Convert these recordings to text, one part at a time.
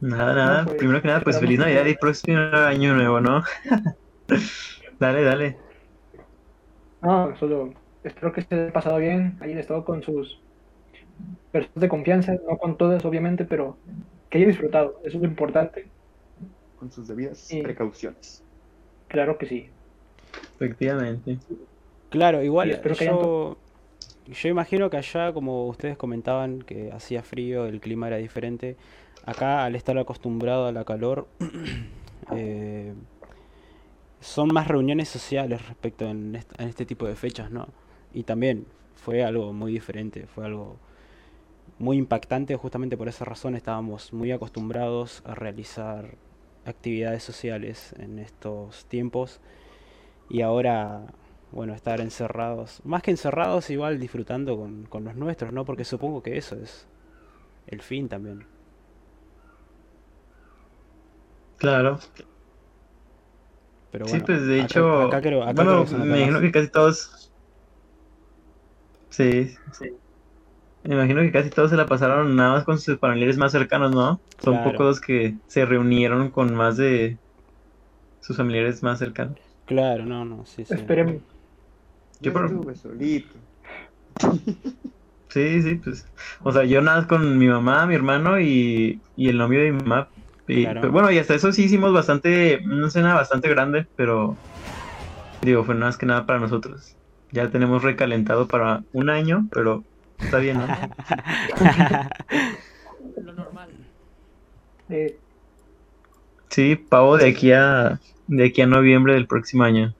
Nada, nada. pues, Primero que nada, pues feliz Navidad y próximo año nuevo, ¿no? dale, dale. No, solo espero que esté pasado bien, hayan estado con sus personas de confianza, no con todas obviamente, pero que hayan disfrutado, eso es lo importante, Con sus debidas precauciones. claro que sí. Efectivamente. Claro, Y igual espero que hayan yo, imagino que allá, como ustedes comentaban, que hacía frío, el clima era diferente. Acá, al estar acostumbrado a la calor, eh, son más reuniones sociales respecto en, en este tipo de fechas, ¿no? Y también fue algo muy diferente, fue algo muy impactante justamente por esa razón. Estábamos muy acostumbrados a realizar actividades sociales en estos tiempos y ahora, bueno, estar encerrados, más que encerrados, igual disfrutando con, con los nuestros, ¿no? Porque supongo que eso es el fin también. Claro. Pero Sí, bueno, pues de acá- hecho, acá creo- acá creo bueno, que nota me imagino que casi todos, sí, sí. Me imagino que casi todos se la pasaron nada más con sus familiares más cercanos, ¿no? Son Claro. pocos los que se reunieron con más de sus familiares más cercanos. Claro, no, no, sí, sí. Esperemos. Yo Yo por- solito. Sí, sí, pues, o sea, yo nada con mi mamá, mi hermano y, y el novio de mi mamá. Y, Claro. pero bueno, y hasta eso sí hicimos bastante, una cena bastante grande, pero digo, fue más que nada para nosotros. Ya tenemos recalentado para un año, pero está bien, ¿no? Lo normal. Eh, Sí, pavo de aquí a de aquí a noviembre del próximo año.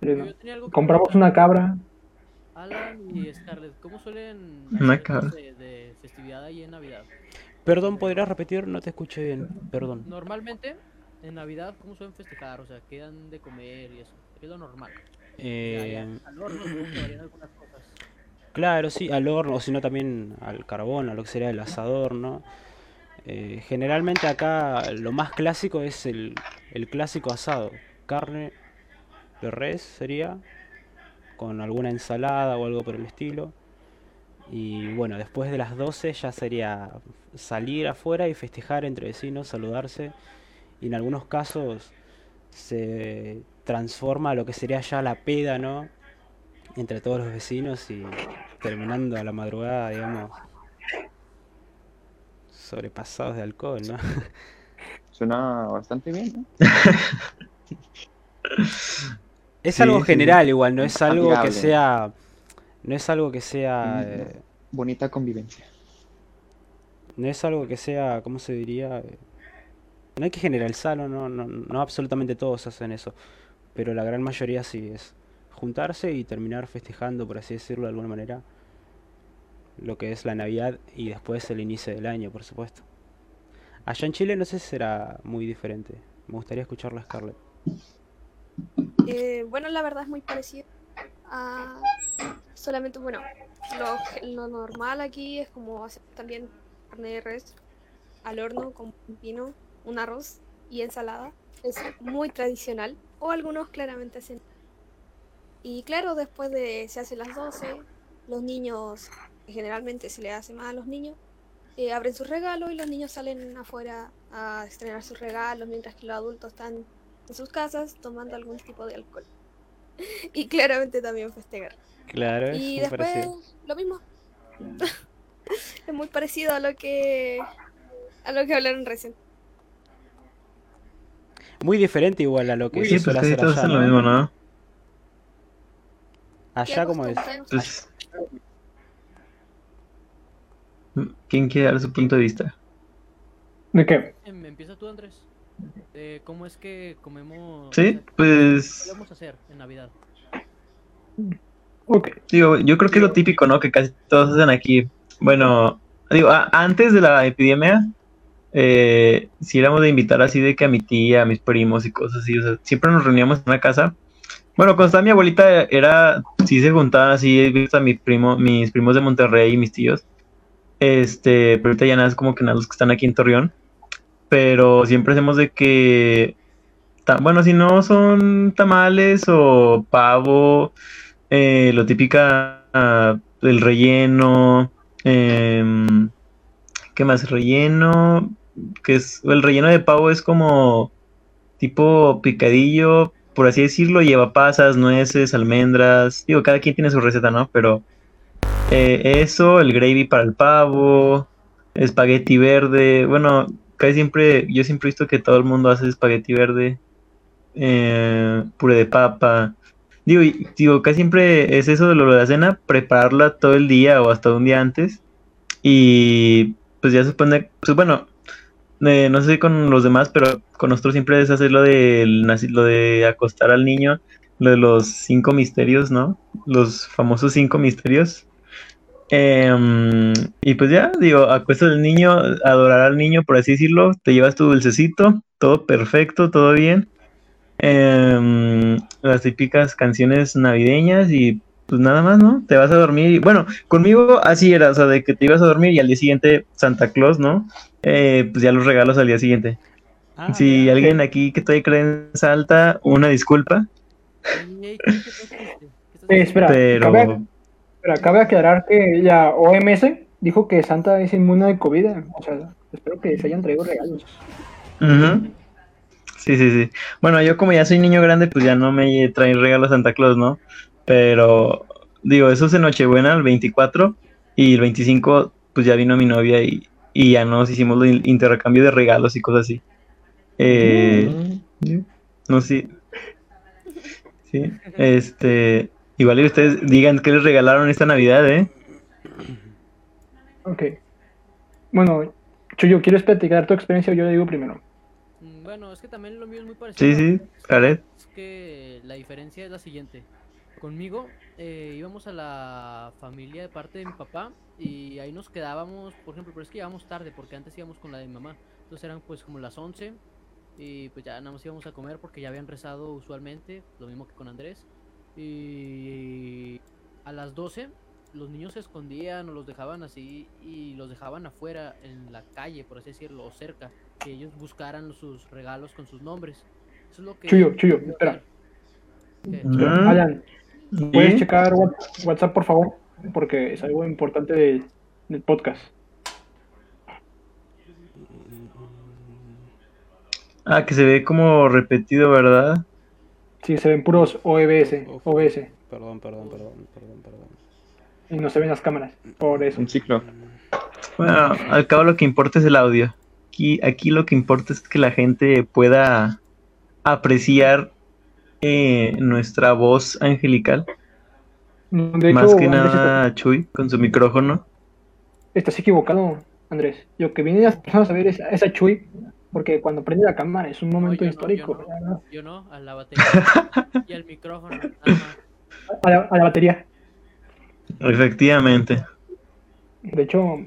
Yo tenía algo que compramos una cabra, Alan y Scarlett, ¿cómo suelen Una hacer cabra. de, de festividad ahí en Navidad? Perdón, ¿podrías repetir? No te escuché bien, perdón. Normalmente, en Navidad, ¿cómo suelen festejar? O sea, quedan de comer y eso. ¿Qué es lo normal? Eh, al horno, supongo que varían algunas cosas. Claro, sí, al horno, o si no también al carbón, a lo que sería el asador, ¿no? Eh, generalmente acá lo más clásico es el, el clásico asado. Carne de res sería, con alguna ensalada o algo por el estilo. Y bueno, después de las 12 ya sería salir afuera y festejar entre vecinos, saludarse. Y en algunos casos se transforma a lo que sería ya la peda, ¿no? Entre todos los vecinos y terminando a la madrugada, digamos, sobrepasados de alcohol, ¿no? Suena bastante bien, ¿no? Es Sí, algo sí. general igual, no es algo que sea, no es algo que sea, eh, Bonita convivencia. no es algo que sea, ¿cómo se diría? No hay que generalizarlo, no, no, no absolutamente todos hacen eso, pero la gran mayoría sí es juntarse y terminar festejando, por así decirlo de alguna manera, lo que es la Navidad y después el inicio del año, por supuesto. Allá en Chile no sé si será muy diferente. Me gustaría escucharla, Scarlett. Eh, bueno, la verdad es muy parecido a solamente, bueno, lo, normal aquí es como hacer también carne de res al horno con pino, un arroz y ensalada. Es muy tradicional. O algunos claramente hacen. Y claro, después de se hacen las 12, los niños, generalmente se le hace más a los niños, eh, abren sus regalos y los niños salen afuera a estrenar sus regalos mientras que los adultos están en sus casas tomando algún tipo de alcohol. Y claramente también festejar. Claro, es Y después parecido. lo mismo. es muy parecido a lo que a lo que hablaron recién. Muy diferente igual a lo que Uy, se Sí, pues suele hacer todos allá, lo mismo, ¿no? Allá como es. Pues, ¿quién quiere dar su punto de vista? ¿de qué? Em, Empieza tú, Andrés. Eh, ¿Cómo es que comemos? Sí, o sea, pues ¿Qué vamos a hacer en Navidad? Ok, Digo, yo creo que es lo típico, ¿no? Que casi todos hacen aquí. Bueno, digo, a- antes de la epidemia, eh, si éramos de invitar así de que a mi tía, a mis primos y cosas así, o sea, siempre nos reuníamos en una casa. Bueno, cuando estaba mi abuelita, era, sí se juntaban así, he visto a mi primo, mis primos de Monterrey y mis tíos. Este, pero ahorita ya nada es como que nada los que están aquí en Torreón. Pero siempre hacemos de que, bueno, si no son tamales o pavo, eh, lo típica ah, del relleno, em, ¿qué más? Relleno, que es el relleno de pavo es como tipo picadillo, por así decirlo, lleva pasas, nueces, almendras. Digo, cada quien tiene su receta, ¿no? Pero eh, eso, el gravy para el pavo, espagueti verde. Bueno, casi siempre, yo siempre he visto que todo el mundo hace espagueti verde, eh, puré de papa. Digo, digo, casi siempre es eso de lo de la cena, prepararla todo el día o hasta un día antes. Y pues ya supone, pues bueno, eh, no sé con los demás, pero con nosotros siempre es hacer lo de, lo de acostar al niño, lo de los cinco misterios, ¿no? Los famosos cinco misterios. Em, y pues ya, digo, acuestas al niño, adorar al niño, por así decirlo, te llevas tu dulcecito, todo perfecto, todo bien. Em, las típicas canciones navideñas y pues nada más, ¿no? Te vas a dormir y bueno, conmigo así era, o sea, de que te ibas a dormir y al día siguiente Santa Claus, ¿no? Eh, pues ya los regalos al día siguiente. Ah, si alguien aquí que todavía cree en Salta, una disculpa, Ey, ey, ¿qué- qué- qué- qué- Eh, pero cabe, espera, cabe aclarar que la OMS dijo que Santa es inmune de COVID. O sea, espero que se hayan traído regalos. Ujú. Sí, sí, sí. Bueno, yo como ya soy niño grande, pues ya no me traen regalos Santa Claus, ¿no? Pero digo, eso es en Nochebuena, el 24, y el 25, pues ya vino mi novia y, y ya nos hicimos el intercambio de regalos y cosas así. Eh, no sé. Sí, este, igual y ustedes digan qué les regalaron esta Navidad, ¿eh? Ok. Bueno, Chuyo, ¿quieres platicar tu experiencia o yo le digo primero? Mm, Bueno, es que también lo mío es muy parecido. Sí, sí, Jared. Es que la diferencia es la siguiente. Conmigo eh, íbamos a la familia de parte de mi papá y ahí nos quedábamos, por ejemplo, pero es que íbamos tarde porque antes íbamos con la de mi mamá. Entonces eran pues como las 11 y pues ya nada más íbamos a comer porque ya habían rezado usualmente, lo mismo que con Andrés. Y a las 12 los niños se escondían o los dejaban así y los dejaban afuera en la calle, por así decirlo, o cerca, que ellos buscaran sus regalos con sus nombres. Eso es lo que... Chuyo, Chuyo, espera. Alan, ¿puedes ¿Sí? checar What- WhatsApp, por favor? Porque es algo importante del, del podcast. Ah, que se ve como repetido, ¿verdad? Sí, se ven puros OBS, Uf. OBS, Perdón, perdón, perdón, perdón, perdón. y no se ven las cámaras. Por eso. Un ciclo. Bueno, al cabo lo que importa es el audio. Aquí, aquí lo que importa es que la gente pueda apreciar eh, nuestra voz angelical. De Más hecho, que Andrés, nada Chuy con su micrófono. estás equivocado, Andrés. Lo que vienen las personas a ver es a esa Chuy, porque cuando prende la cámara es un No, momento no, histórico. yo no, yo no, a la batería y al micrófono, nada más. A, la, a la batería. Efectivamente, De hecho,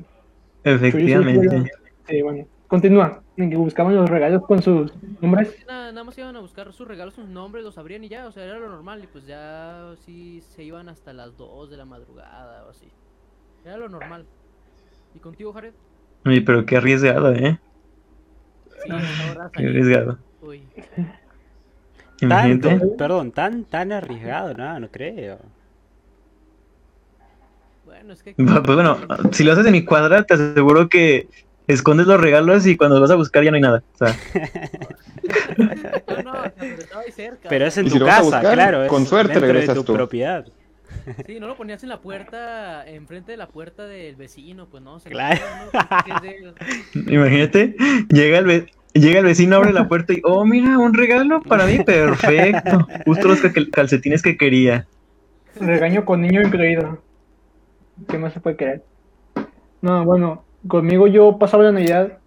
efectivamente. sí, bueno, continúa. En que buscaban los regalos con sus nombres. Nada, nada más iban a buscar sus regalos, sus nombres, los abrían y ya, o sea, era lo normal. Y pues ya sí se iban hasta las 2 de la madrugada o así. Era lo normal. ¿Y contigo, Jared? Oye, pero qué arriesgado, ¿eh? Qué arriesgado. Uy. Tanto, perdón, tan, tan arriesgado, no, no creo. bueno, es que. Pues bueno, si lo haces en mi cuadra, te aseguro que escondes los regalos y cuando los vas a buscar ya no hay nada. O sea, No, no, o sea, pero cerca. Es en tu casa, buscar, claro. con es suerte dentro de regresas tu tú. propiedad. Sí, no lo ponías en la puerta, enfrente de la puerta del vecino, pues no. Se lo Claro. ponías, ¿no? Que él. imagínate, llega el, ve- llega el vecino, abre la puerta y, oh, mira, un regalo para mí, perfecto. Justo los cal- calcetines que quería. Regaño con niño incluido. ¿Qué más se puede querer? No, bueno, conmigo yo pasaba la Navidad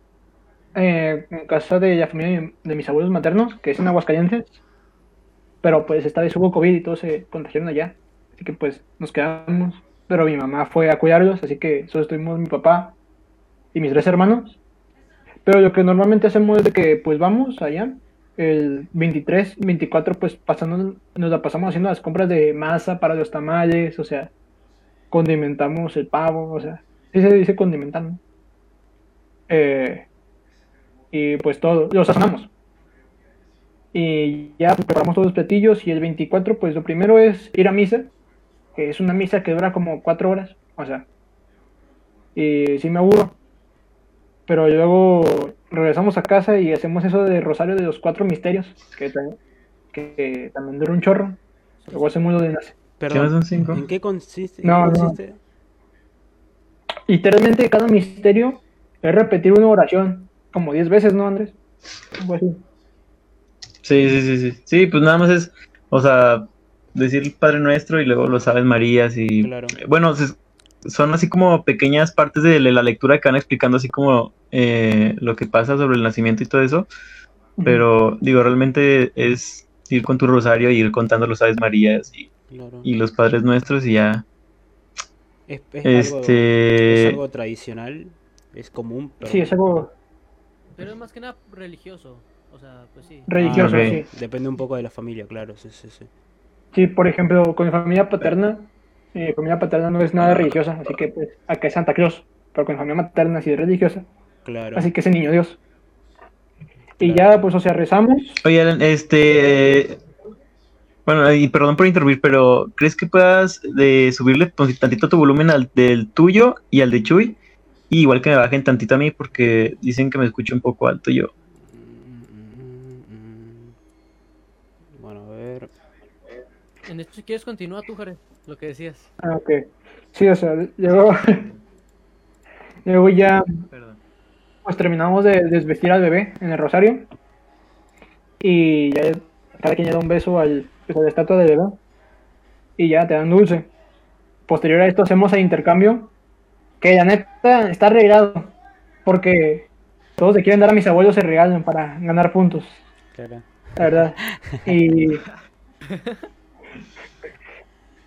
eh, en casa de la familia de, de mis abuelos maternos, que es en Aguascalientes. Pero pues esta vez hubo COVID y todos se contagiaron allá. Así que pues nos quedamos. Pero mi mamá fue a cuidarlos, así que solo estuvimos mi papá y mis tres hermanos. Pero lo que normalmente hacemos es de que pues vamos allá. El 23, 24 pues pasando, nos la pasamos haciendo las compras de masa para los tamales, o sea, condimentamos el pavo, o sea, sí se dice condimentar, ¿no? Eh, y pues todo, lo sazonamos. Y ya preparamos todos los platillos y el 24 pues lo primero es ir a misa, que es una misa que dura como cuatro horas, o sea, y sí me aburro. Pero luego regresamos a casa y hacemos eso de Rosario de los Cuatro Misterios, que, que también dura un chorro. Luego hacemos lo de nace. ¿Qué no Perdón, son cinco? ¿en qué consiste? No, qué no. consiste? Literalmente cada misterio es repetir una oración, como 10 veces, ¿no, Andrés? Algo así. Sí, sí, sí, sí. Sí, pues nada más es, o sea, decir el Padre Nuestro y luego los Aves Marías y... Claro. Bueno, se- son así como pequeñas partes de la lectura que van explicando así como eh, lo que pasa sobre el nacimiento y todo eso. Pero digo, realmente es ir con tu rosario y ir contando los Aves Marías y, Claro. y los Padres Nuestros y ya. Es, es algo, es Este... algo tradicional, es común, pero Sí, es algo Pero es más que nada religioso. O sea, pues sí. religioso, ok. sí. depende un poco de la familia, claro, sí, sí, sí. Sí, por ejemplo, con mi familia paterna, mi familia paterna no es nada religiosa, así que pues acá es Santa Claus, pero con mi familia materna sí es religiosa, Claro. así que es el niño Dios. Y Claro. ya, pues, o sea, rezamos. Oye, Alan, este... Bueno, y perdón por interrumpir, pero ¿crees que puedas de subirle pues, tantito tu volumen al del tuyo y al de Chuy? Y igual que me bajen tantito a mí porque dicen que me escucho un poco alto yo. En esto, si quieres, continúa tú, Jared, lo que decías. Ah, ok. Sí, o sea, luego, luego ya, Perdón. pues terminamos de desvestir al bebé en el rosario. Y ya cada quien le da un beso al, pues, a la estatua del bebé. Y ya te dan dulce. Posterior a esto hacemos el intercambio. Que la neta está arreglado. Porque todos le quieren dar a mis abuelos el regalo para ganar puntos. Claro. La verdad. Y,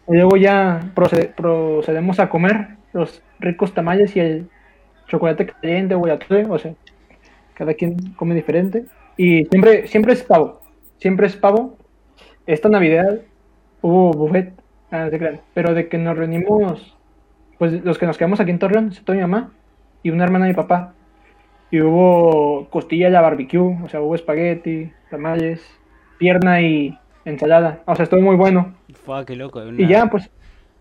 y luego ya procede- procedemos a comer los ricos tamales y el chocolate caliente o o sea, cada quien come diferente. Y siempre, siempre es pavo, siempre es pavo. Esta Navidad hubo buffet, ah, pero de que nos reunimos, pues los que nos quedamos aquí en Torreón, excepto mi mamá y una hermana de mi papá. Y hubo costilla a la barbecue, o sea, hubo espagueti, tamales, pierna y ensalada. O sea, estuvo muy bueno. Fua, qué loco. Y ya, pues,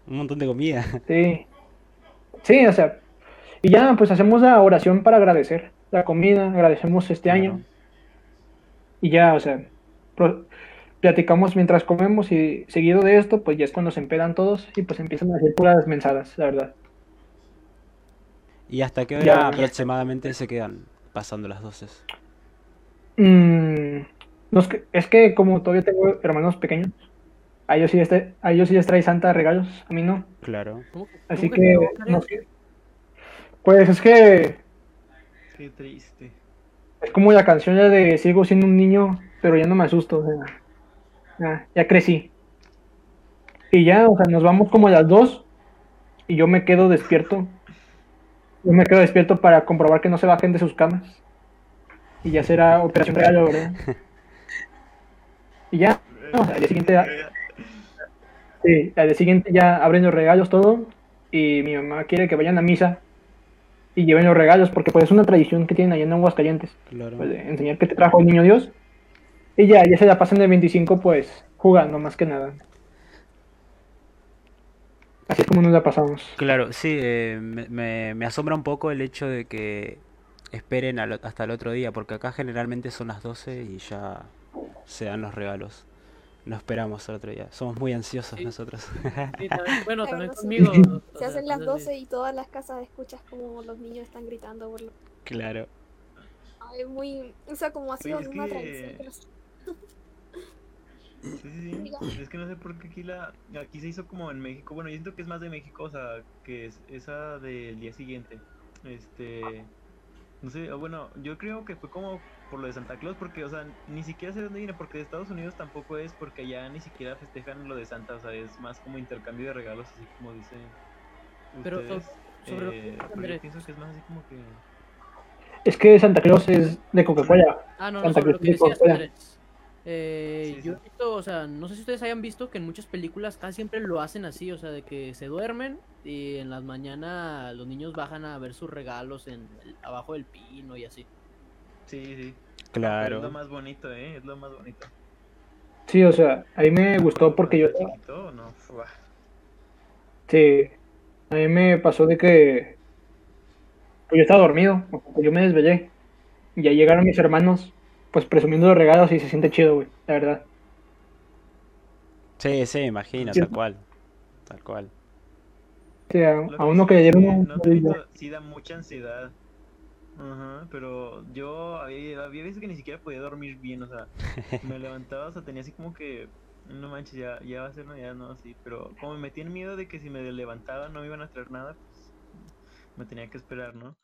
Un montón de comida. sí. Sí, o sea. Y ya, pues hacemos la oración para agradecer la comida, agradecemos este año. Y ya, o sea, platicamos mientras comemos y seguido de esto, pues ya es cuando se empedan todos y pues empiezan a hacer puras mensadas, la verdad. ¿Y hasta qué hora Ya. aproximadamente se quedan pasando las 12? Mm, no es, que, es que como todavía tengo hermanos pequeños, a ellos sí, este, a ellos sí les trae Santa regalos, a mí no. Claro. ¿Cómo, cómo Así que que, no, Jared? no sé. Pues es que Qué triste. es como la canción ya de sigo siendo un niño, pero ya no me asusto, o sea, ya, ya crecí. Y ya, o sea, nos vamos como a las dos y yo me quedo despierto. Yo me quedo despierto para comprobar que no se bajen de sus camas. Y ya será operación regalo, ¿verdad? Y ya, al día siguiente, sí, al día siguiente ya abren los regalos todo y mi mamá quiere que vayan a misa y lleven los regalos porque pues es una tradición que tienen allá en Aguascalientes Claro. pues, de enseñar que te trajo el niño Dios. Y ya, ya se la pasan de 25, pues, jugando más que nada. Así es como nos la pasamos. Claro, sí, eh, me, me- me asombra un poco el hecho de que esperen hasta el otro día, porque acá generalmente son las 12 y ya se dan los regalos. No esperamos al otro día. Somos muy ansiosos Sí. nosotros. Sí, también- bueno, también conmigo. Se hacen las entonces, 12 y todas las casas escuchas como los niños están gritando. Por lo... Claro. Ay, Es muy. O sea, como ha sido una que- tradición. que no sé. Sí, sí, sí. Es que no sé por qué aquí la aquí se hizo como en México. Bueno, yo siento que es más de México, o sea, que es esa del día siguiente. Este, no sé, o bueno, yo creo que fue como por lo de Santa Claus, porque, o sea, ni siquiera sé de dónde viene, porque de Estados Unidos tampoco es, porque allá ni siquiera festejan lo de Santa, o sea, es más como intercambio de regalos, así como dicen Pero, ustedes. sobre lo que eh, pero yo Andrés. pienso que es más así como que... Es que Santa Claus es de Coca-Cola. Ah, no, no, Santa sobre lo que de decías, Coca-Cola. Andrés. Eh, Sí, yo sí. he visto, o sea, no sé si ustedes hayan visto que en muchas películas casi siempre lo hacen así, o sea, de que se duermen y en las mañanas los niños bajan a ver sus regalos en el- abajo del pino y así. Sí, sí. Pero Es lo Claro. más bonito, ¿eh? Es lo más bonito. Sí, o sea, a mí me gustó porque yo... Chiquito, no, Fua. Sí, a mí me pasó de que... Pues yo estaba dormido, yo me desvelé. Y ya llegaron mis hermanos, pues presumiendo los regalos y se siente chido, güey, la verdad. Sí, sí, imagino, Sí. tal cual. Tal cual. Sea, a uno que sí, le dieron un... no te digo, sí da mucha ansiedad. Ajá, pero yo había, había veces que ni siquiera podía dormir bien, o sea, me levantaba, o sea, tenía así como que, no manches, ya, ya va a ser Navidad, no, así, pero como me metí en miedo de que si me levantaba no me iban a traer nada, pues me tenía que esperar, ¿no?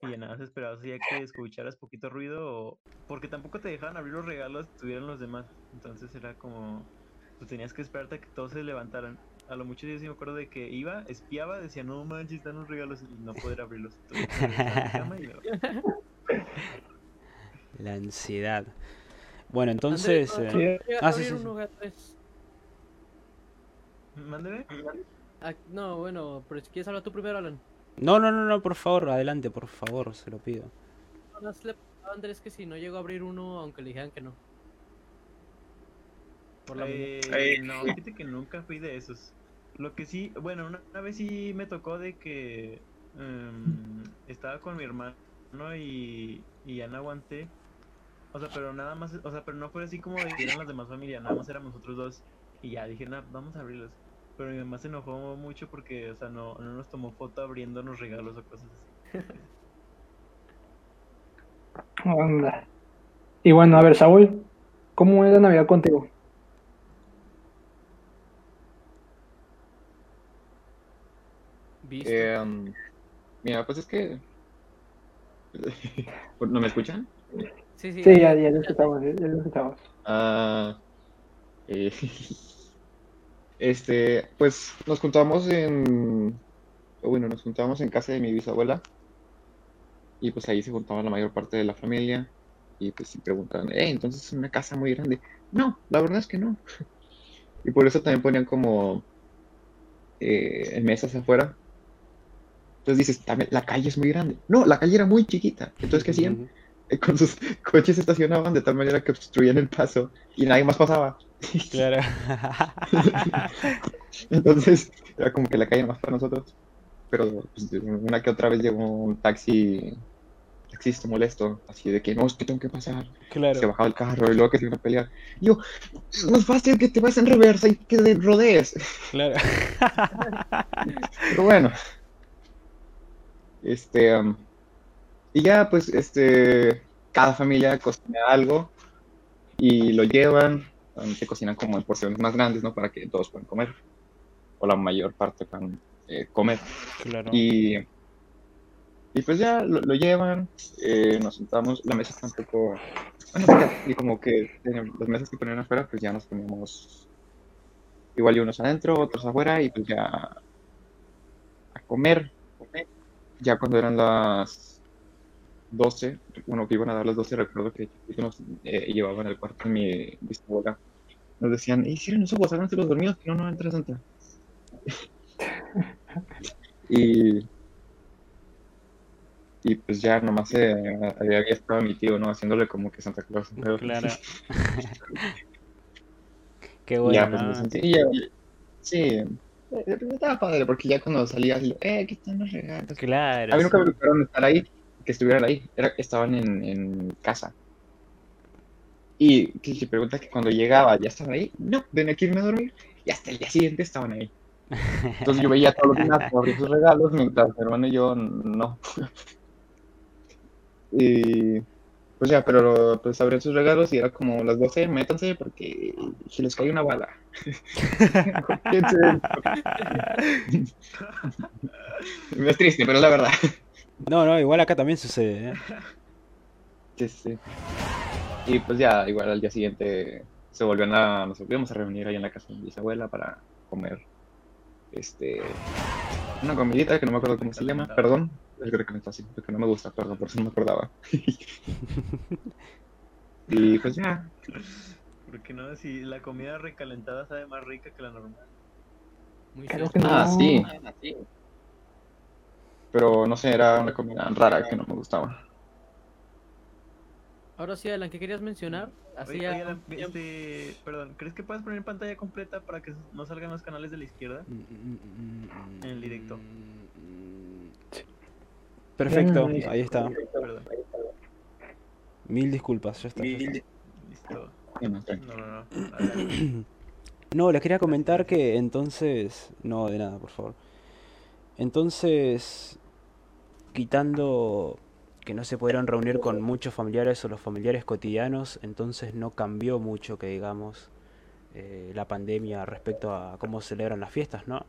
Y ya nada, se esperaba, o sea, ya que escucharas poquito ruido, o... porque tampoco te dejaban abrir los regalos, tuvieran los demás, entonces era como, pues tenías que esperarte a que todos se levantaran. A lo mucho yo sí me acuerdo de que iba, espiaba, decía, no manches, están los regalos y no poder abrirlos. La ansiedad. Bueno, entonces. Eh, ¿podría ah, sí, abrir sí, Andrés? Mándeme. Ah, no, bueno, pero si quieres hablar tú primero, Alan. No, no, no, no, por favor, adelante, por favor, se lo pido. A Andrés que si no llegó a abrir uno, aunque le dijeran que no. Por la Eh, misma- no, fíjate que nunca fui de esos. Lo que sí, bueno, una, una vez sí me tocó de que em, estaba con mi hermano y, y ya no aguanté. O sea, pero nada más, o sea, pero no fue así como de que eran las demás familias, nada más éramos nosotros dos. Y ya dije, no, vamos a abrirlos. Pero mi mamá se enojó mucho porque, o sea, no, no nos tomó foto abriéndonos regalos o cosas así. Anda. Y bueno, a ver, Saúl, ¿cómo es la Navidad contigo? Eh, um, mira, pues es que... ¿No me escuchan? sí, sí, Sí, ya, ya lo escuchamos, ya lo escuchamos. Ah, eh, este, pues nos juntamos en, bueno, nos juntamos en casa de mi bisabuela y pues ahí se juntaba la mayor parte de la familia y pues si preguntaban, eh, entonces es una casa muy grande. No, la verdad es que no. Y por eso también ponían como eh, mesas afuera. Entonces dices, "También la calle es muy grande. No, la calle era muy chiquita. Entonces, ¿qué hacían? Eh, Con sus coches se estacionaban de tal manera que obstruían el paso y nadie más pasaba. Claro. Entonces, era como que la calle más para nosotros. Pero pues, una que otra vez llegó un taxi, taxista molesto, así de que no, es que tengo que pasar. Se claro. bajaba el carro y luego que se iba a pelear. Y yo, es más fácil que te vayas en reversa y que te rodees. Claro. Pero bueno. Este, um, y ya, pues, este, cada familia cocina algo y lo llevan. se cocinan como en porciones más grandes, ¿no? Para que todos puedan comer. O la mayor parte puedan eh, comer. Claro. Y, y pues ya lo, lo llevan, eh, nos sentamos, la mesa está un poco, bueno, y como que las mesas que ponían afuera, pues ya nos poníamos igual y unos adentro, otros afuera, y pues ya a comer, ya cuando eran las 12, bueno, que iban a dar las 12, recuerdo que nos eh, llevaban al cuarto de mi bisabuela, nos decían, "Ey, cierren los ojos, háganse los dormidos, que no, no entra Santa. Y, y pues ya nomás eh, había, había estado mi tío, ¿no? Haciéndole como que Santa Claus. pero- Claro. Qué y bueno. ya, pues me sentí. y ya- sí, estaba padre, porque ya cuando salía así, eh, aquí están los regalos. Claro. A mí nunca me gustaron estar ahí, que estuvieran ahí, era, estaban en, en casa. Y que se pregunta que cuando llegaba, ¿ya estaban ahí? No, ven que irme a dormir. Y hasta el día siguiente estaban ahí. Entonces yo veía todos los demás abrir sus regalos, mientras mi hermano y yo no. Y pues ya, pero pues abrían sus regalos y era como las 12, métanse porque si les cae una bala. Es triste, pero es la verdad. No, no, igual acá también sucede. ¿eh? Sí, sí. Y pues ya, igual al día siguiente se volvían a, nos volvíamos a reunir ahí en la casa de mi bisabuela para comer este una comidita que no me acuerdo cómo se llama, perdón, es que recalentado así, porque no me gusta, perdón, por eso no me acordaba. y pues ya, Porque no, si la comida recalentada sabe más rica que la normal. Muy que no. ah, sí. Pero no sé, era una comida rara que no me gustaba. Ahora sí, Alan, ¿qué querías mencionar? Así Oye, Alan, este, perdón, ¿crees que puedes poner pantalla completa para que no salgan los canales de la izquierda? En el directo. Perfecto, ahí está. Perdón. Mil disculpas, ya está. ya está. Listo. No, no. No. No, les quería comentar que entonces... No, de nada, por favor. Entonces, quitando que no se pudieron reunir con muchos familiares o los familiares cotidianos, entonces no cambió mucho, que digamos, eh, la pandemia respecto a cómo celebran las fiestas, ¿no?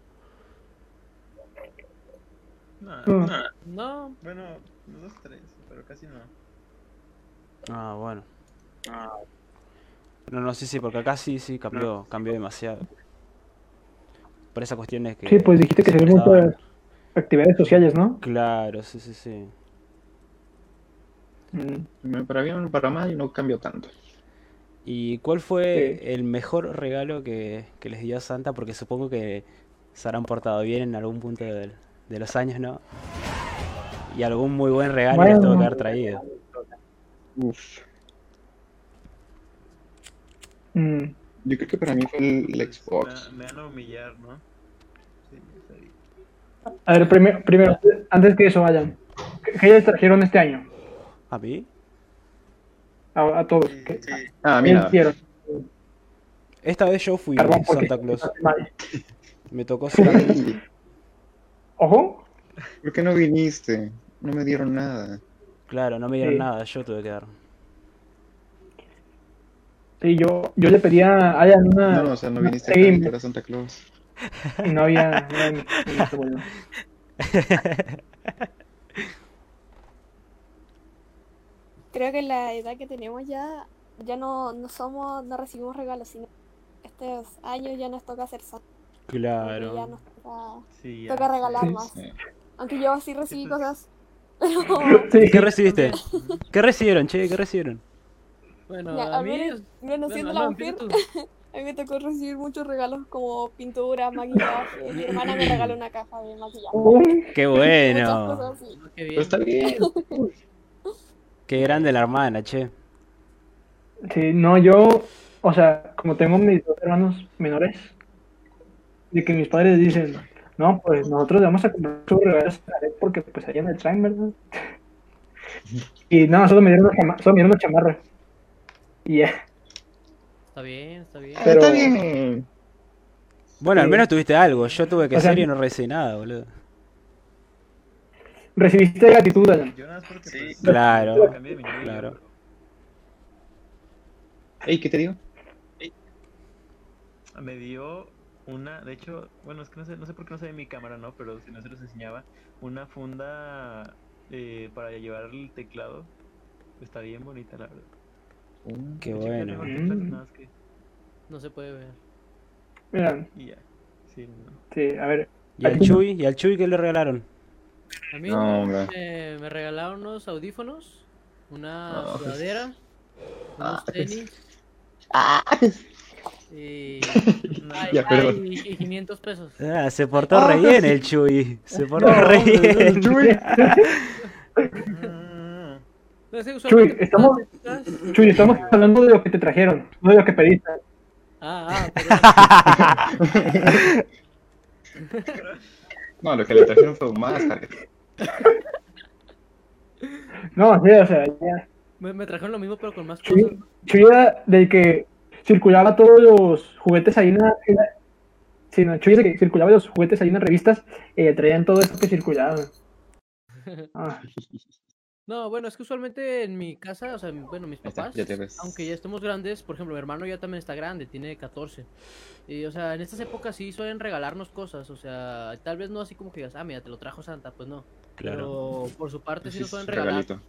No, Mm. no. No, Bueno, dos, tres, pero casi no. Ah, bueno. No, no, sí, sí, porque acá sí, sí, cambió, cambió demasiado. Por esa cuestión es que... Sí, pues dijiste que se ven muchas actividades sociales, ¿no? Claro, sí, sí, sí. Mm. Para bien, para mal, no cambió tanto. ¿Y cuál fue Sí. el mejor regalo que, que les dio Santa? Porque supongo que se habrán portado bien en algún punto del- de, los años, ¿no? Y algún muy buen regalo les tuvo que Bueno. haber traído. Uf. Mm. Yo creo que para mí fue el, Xbox. me van a humillar, ¿no? Sí. A ver, primero, primero, antes que eso vayan, ¿qué, les trajeron este año? ¿A mí? A, a todos. ¿Qué, sí. Ah, qué mira. hicieron? Esta vez yo fui porque- Santa Claus. Vale. Me tocó ser a mí. Sí. Ojo, ¿Por qué no viniste? No me dieron nada. Claro, no me dieron Sí. nada, yo tuve que dar. sí, yo, yo le pedí a una. No, o sea, no viniste que era Santa Claus. y no había. no boludo. Creo que en la edad que tenemos ya, ya no, no somos, no recibimos regalos, sino estos años ya nos toca hacer Santa, porque ya Claro. nos toca, Sí, ya, toca regalar más. Sí. Aunque yo sí recibí Esto cosas, Sí, ¿Qué recibiste? ¿Qué recibieron, che? ¿Qué recibieron? bueno, Ya, a a mí... ver, bueno, bueno, siendo no, la mujer, a mí me tocó recibir muchos regalos como pinturas, maquillaje. Mi hermana me regaló una caja de maquillaje. Uh, ¡Qué bueno! cosas así. Qué bien. Está bien. ¡Qué grande la hermana, che! Sí, no, yo, o sea, como tengo mis dos hermanos menores, de que mis padres dicen, no, pues nosotros le vamos a comprar sus regalos porque pues allá me traen, ¿verdad? Y no, solo me dieron una, chama- solo me dieron una chamarra. Y ya, Está bien, está bien. Pero- Está bien. Bueno, al Sí. menos tuviste algo. Yo tuve que O sea- ser y no recibí nada, boludo. recibiste gratitud, Alan. Yo nada más porque pues, Claro, cambié de mi novia, claro. Ey, ¿qué te digo? Me dio una, de hecho, bueno, es que no sé, no sé por qué no se ve mi cámara, ¿no? Pero si no se los enseñaba, una funda eh, para llevar el teclado. Está bien bonita, la verdad. Qué De hecho, bueno. teclado, Mm. nada más que- No se puede ver. Mira, Y ya. Sí, no. sí, a ver, ¿Y al Chuy? ¿Y al Chuy qué le regalaron? A mí No, eh, me regalaron unos audífonos, una Ah. sudadera, unos Ah. tenis y, ay, Ya, ay, perdón. y 500 pesos. Ah, se portó re bien el Chuy. Se portó re bien. No sé, Chuy, usualmente estamos- Chuy, estamos hablando de lo que te trajeron, no de lo que pediste. Ah, ah. No, lo que le trajeron fue más, Jared. No, sí, o sea, ya. me, me trajeron lo mismo pero con más Chuy, cosas. Chuy era del que circulaba todos los juguetes ahí en la... en la- Sí, que circulaba los juguetes ahí en las revistas, eh, traían todo esto que circulaba. Ah, No, bueno, es que usualmente en mi casa, o sea, bueno, mis papás, ya te ves. aunque ya estemos grandes, por ejemplo, mi hermano ya también está grande, tiene 14. Y, o sea, en estas épocas sí suelen regalarnos cosas, o sea, tal vez no así como que digas, ah, mira, te lo trajo Santa, pues no. Claro. Pero por su parte sí nos suelen regalar, regalito.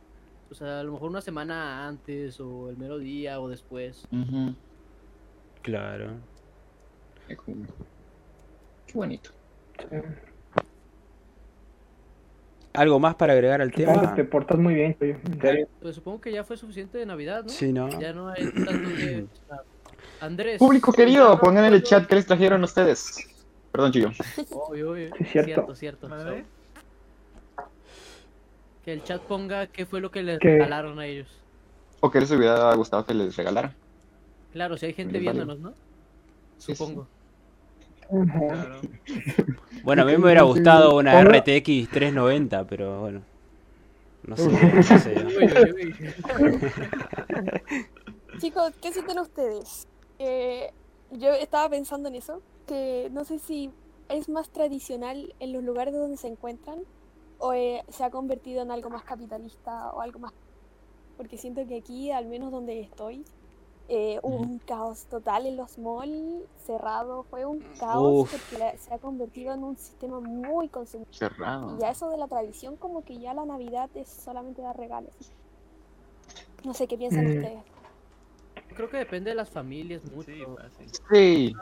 o sea, a lo mejor una semana antes, o el mero día, o después. Claro. Qué bonito. sí. ¿Algo más para agregar al Supongo que tema? te portas muy bien. Pues supongo que ya fue suficiente de Navidad, ¿no? Sí, ¿no? Ya no hay tanto que... Andrés. Público querido, pongan en el chat qué les trajeron ustedes. Perdón, Chillo. Obvio, obvio. Sí, cierto. Cierto. Que el chat ponga qué fue lo que les ¿Qué? regalaron a ellos. ¿O qué les hubiera gustado que les regalara? Claro, si hay gente viéndonos, ¿no? Supongo. Claro. Bueno, a mí me hubiera gustado una. RTX 390, pero bueno. No sé, no sé. Chicos, ¿qué sienten ustedes? Eh, yo estaba pensando en eso, que no sé si es más tradicional en los lugares donde se encuentran o eh, se ha convertido en algo más capitalista o algo más... Porque siento que aquí, al menos donde estoy, eh, hubo un caos total en los malls, cerrado, fue un caos Uf. porque la- se ha convertido en un sistema muy consumidor. Cerrado. Y ya eso de la tradición, como que ya la Navidad es solamente dar regalos. No sé qué piensan Mm. ustedes. Creo que depende de las familias mucho. Sí. Sí.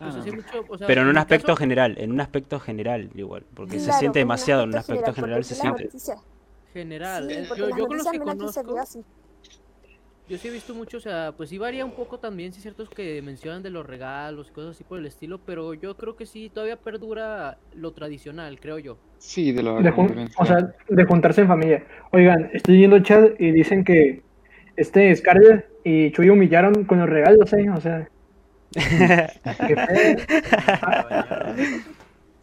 Ah, sí mucho, o sea, Pero en un aspecto caso, general, en un aspecto general igual, porque se Claro, siente como un demasiado en un aspecto general, porque se siente. general. Sí, eh, yo, yo con los que se conozco. Yo sí he visto mucho, o sea, pues sí varía un poco también, sí es cierto que mencionan de los regalos y cosas así por el estilo, pero yo creo que sí todavía perdura lo tradicional, creo yo. Sí, de lo De o sea, de juntarse en familia. Oigan, estoy viendo el chat y dicen que este Scarlett y Chuy humillaron con los regalos, ¿eh? O sea. qué bañaron.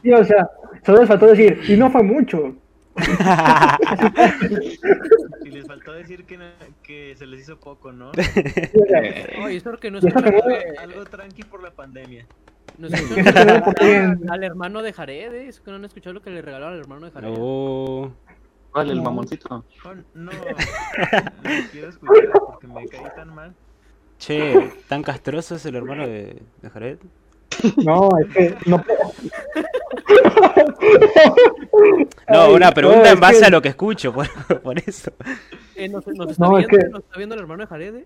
Sí, o sea, solo les faltó decir, y no fue mucho. Y les faltó decir que, que se les hizo poco, ¿no? Oye, eso que no no- de- Algo tranqui por la pandemia. no no porque- al hermano de Jared, ¿eh? eso que no han escuchado lo que le regalaron al hermano de Jared. Oh, ¿Cuál? El No. mamoncito. No, no quiero escuchar porque me caí tan mal. che, ¿tan castroso es el hermano de, de Jared? No, es que no puedo. No, una pregunta no, en es base que- a lo que escucho, por, por eso. Eh, nos, nos está No, es que- nos está viendo el hermano de Jared, ¿eh?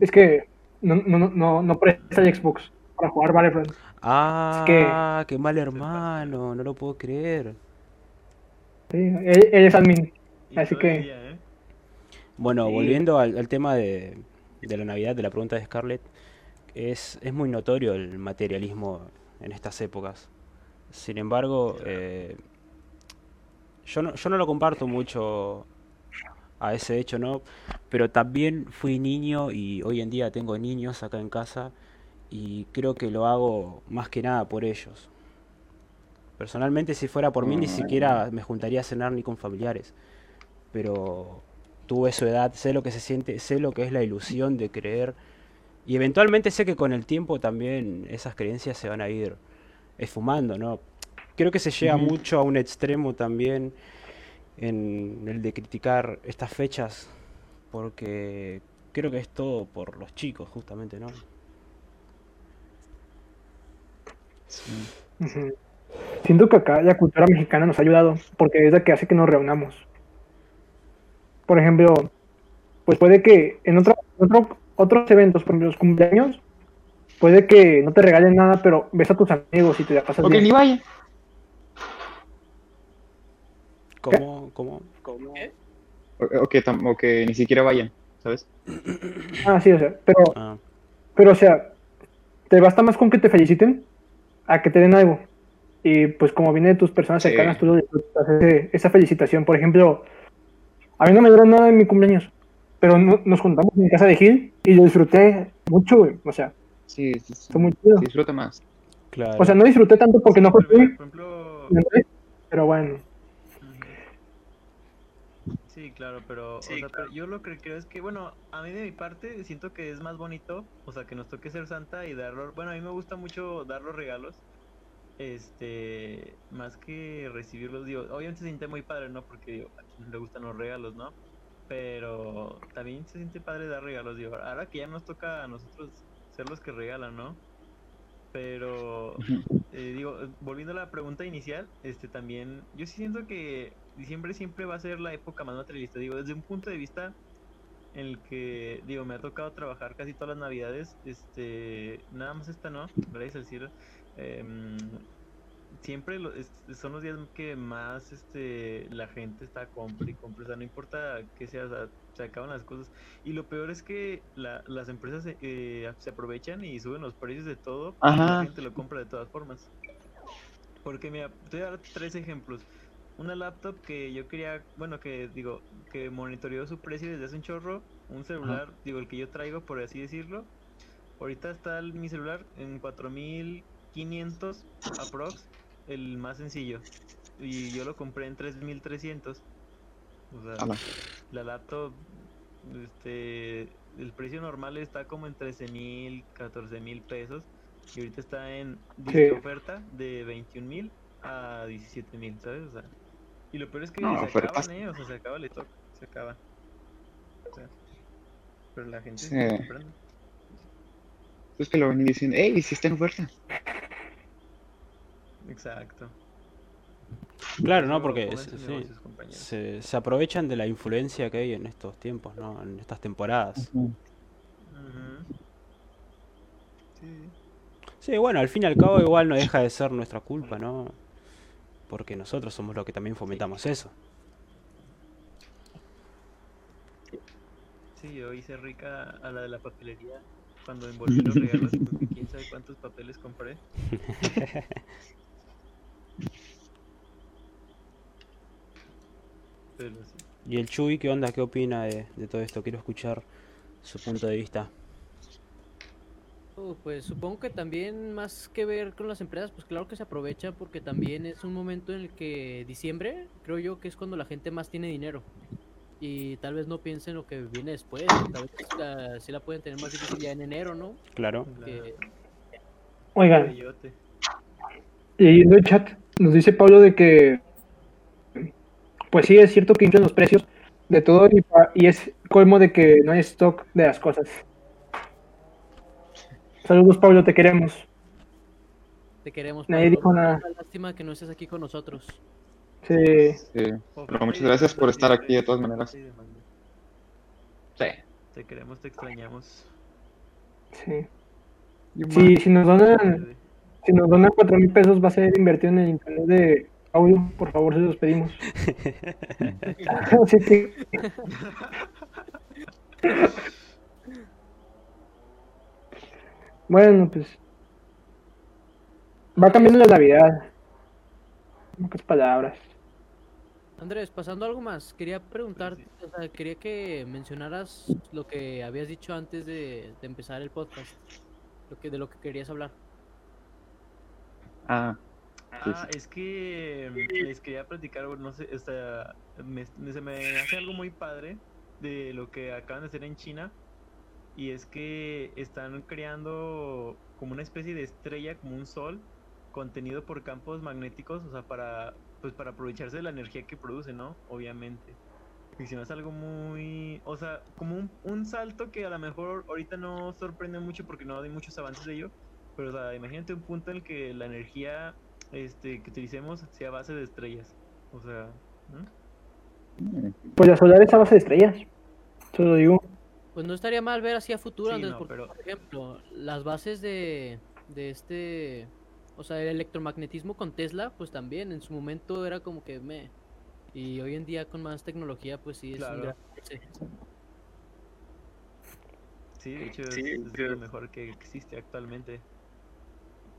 Es que no, no, no, presta el Xbox para jugar Battlefront. Ah, qué mal hermano, no lo puedo creer. Sí, él, él es admin. Y Así que- ¿eh? Bueno, Sí. volviendo al, al tema de, de la Navidad, de la pregunta de Scarlett, es, es muy notorio el materialismo en estas épocas. Sin embargo, eh, yo, no, yo no lo comparto mucho a ese hecho, ¿no? Pero también fui niño y hoy en día tengo niños acá en casa y creo que lo hago más que nada por ellos. Personalmente, si fuera por mí, ni Mm. siquiera me juntaría a cenar ni con familiares. Pero tuve su edad, sé lo que se siente, sé lo que es la ilusión de creer. Y eventualmente sé que con el tiempo también esas creencias se van a ir esfumando, ¿no? Creo que se llega mucho a un extremo también en el de criticar estas fechas, porque creo que es todo por los chicos, justamente, ¿no? Ujú. Siento que acá la cultura mexicana nos ha ayudado, porque es la que hace que nos reunamos. Por ejemplo, pues puede que en otro, otro- otros eventos, por ejemplo, los cumpleaños, puede que no te regalen nada, pero ves a tus amigos y te la pasas Ok, bien. ni vaya. ¿Cómo? ¿Cómo? O, o que, o que ni siquiera vayan, ¿sabes? Ah, sí, o sea, pero, Ah, pero o sea, te basta más con que te feliciten a que te den algo. Y pues como viene de tus personas Sí. cercanas, tú lo disfrutas, esa felicitación. Por ejemplo, a mí no me dieron nada en mi cumpleaños, pero no- nos juntamos en casa de Gil y lo disfruté mucho, güey. O sea, Sí, sí, sí. fue muy chido. Sí, disfruta más. claro. O sea, no disfruté tanto porque no fue Pero, tú, Por ejemplo, pero bueno. Sí, claro, pero, o sea, pero yo lo que creo es que, bueno, a mí de mi parte siento que es más bonito, o sea, que nos toque ser Santa y dar, los- bueno, a mí me gusta mucho dar los regalos, este, más que recibirlos, digo, obviamente se siente muy padre, ¿no? Porque, digo, a quien le gustan los regalos, ¿no? Pero también se siente padre dar regalos, digo, ahora que ya nos toca a nosotros ser los que regalan, ¿no? Pero eh, digo, eh, volviendo a la pregunta inicial, este también, yo sí siento que diciembre siempre va a ser la época más materialista. Digo, desde un punto de vista en el que, digo, me ha tocado trabajar casi todas las navidades, este, nada más esta no, gracias al cielo. em, siempre lo- es- son los días que más este la gente está compra y compra, o sea, no importa que sea, o sea, se acaban las cosas. Y lo peor es que la- las empresas eh, se aprovechan y suben los precios de todo, y la gente lo compra de todas formas. Porque mira, te voy a dar tres ejemplos. Una laptop que yo quería, bueno, que digo, que monitoreó su precio desde hace un chorro. Un celular, digo, el que yo traigo, por así decirlo. Ahorita está el- mi celular en 4500 aprox, el más sencillo. Y yo lo compré en 3300. O sea, Ala. la laptop, este, el precio normal está como en 13 mil, 14 mil pesos. Y ahorita está en Sí. oferta de 21 mil a 17 mil, ¿sabes? O sea, y lo peor es que No, se ofertas. acaban, ¿eh? O sea, se acaba el stock, se acaba. O sea, pero la gente Sí. está comprando. Es que lo ven y dicen, hey, si está en oferta. Exacto. Claro, ¿no? Porque sí, se, se aprovechan de la influencia que hay en estos tiempos, ¿no? En estas temporadas. Sí. Sí, bueno, al fin y al cabo igual no deja de ser nuestra culpa, ¿no? Porque nosotros somos los que también fomentamos eso. Sí, yo hice rica a la de la papelería cuando envolví los regalos. porque quién sabe cuántos papeles compré. Pero sí. ¿Y el Chuy qué onda? ¿Qué opina de, de todo esto? Quiero escuchar su punto de vista. Uh, pues supongo que también más que ver con las empresas, pues claro que se aprovecha porque también es un momento en el que diciembre, creo yo que es cuando la gente más tiene dinero. Y tal vez no piensen lo que viene después, tal vez la, sí la pueden tener más difícil ya en enero, ¿no? Claro. La- Que, Oigan, Peyote. leyendo el chat, nos dice Pablo de que, pues sí, es cierto que inflan los precios de todo y, pa- y es colmo de que no hay stock de las cosas. Saludos, Pablo, te queremos. te queremos. Nadie Pablo. dijo nada. Una Lástima que no estés aquí con nosotros. Sí, Sí. Pero muchas gracias por estar aquí de todas maneras. Sí. Te queremos, te extrañamos. sí. Sí, si nos donan, si nos donan cuatro mil pesos va a ser invertido en el internet de audio, por favor, se los pedimos. Así que, bueno, pues va cambiando la Navidad. Pocas palabras. Andrés, pasando a algo más, quería preguntarte, o sea, quería que mencionaras lo que habías dicho antes de, de empezar el podcast, lo que, de lo que querías hablar. Ah, Ah, es que mm, les quería platicar, no sé, o sea, me, se me hace algo muy padre de lo que acaban de hacer en China. Y es que están creando como una especie de estrella, como un sol, contenido por campos magnéticos, o sea, para, pues para aprovecharse de la energía que produce, ¿no? Obviamente. Y si no es algo muy, o sea, como un, un salto que a lo mejor ahorita no sorprende mucho porque no hay muchos avances de ello. Pero, o sea, imagínate un punto en el que la energía este, que utilicemos sea a base de estrellas. O sea, ¿no? Pues la solar es a base de estrellas. Se lo digo. Pues no estaría mal ver así a futuro, Sí, Andrés, no, porque, pero- por ejemplo, las bases de, de este, o sea, el electromagnetismo con Tesla, pues también en su momento era como que me, y hoy en día con más tecnología, pues sí es Claro. un gran avance. Sí, de hecho es, lo mejor que existe actualmente.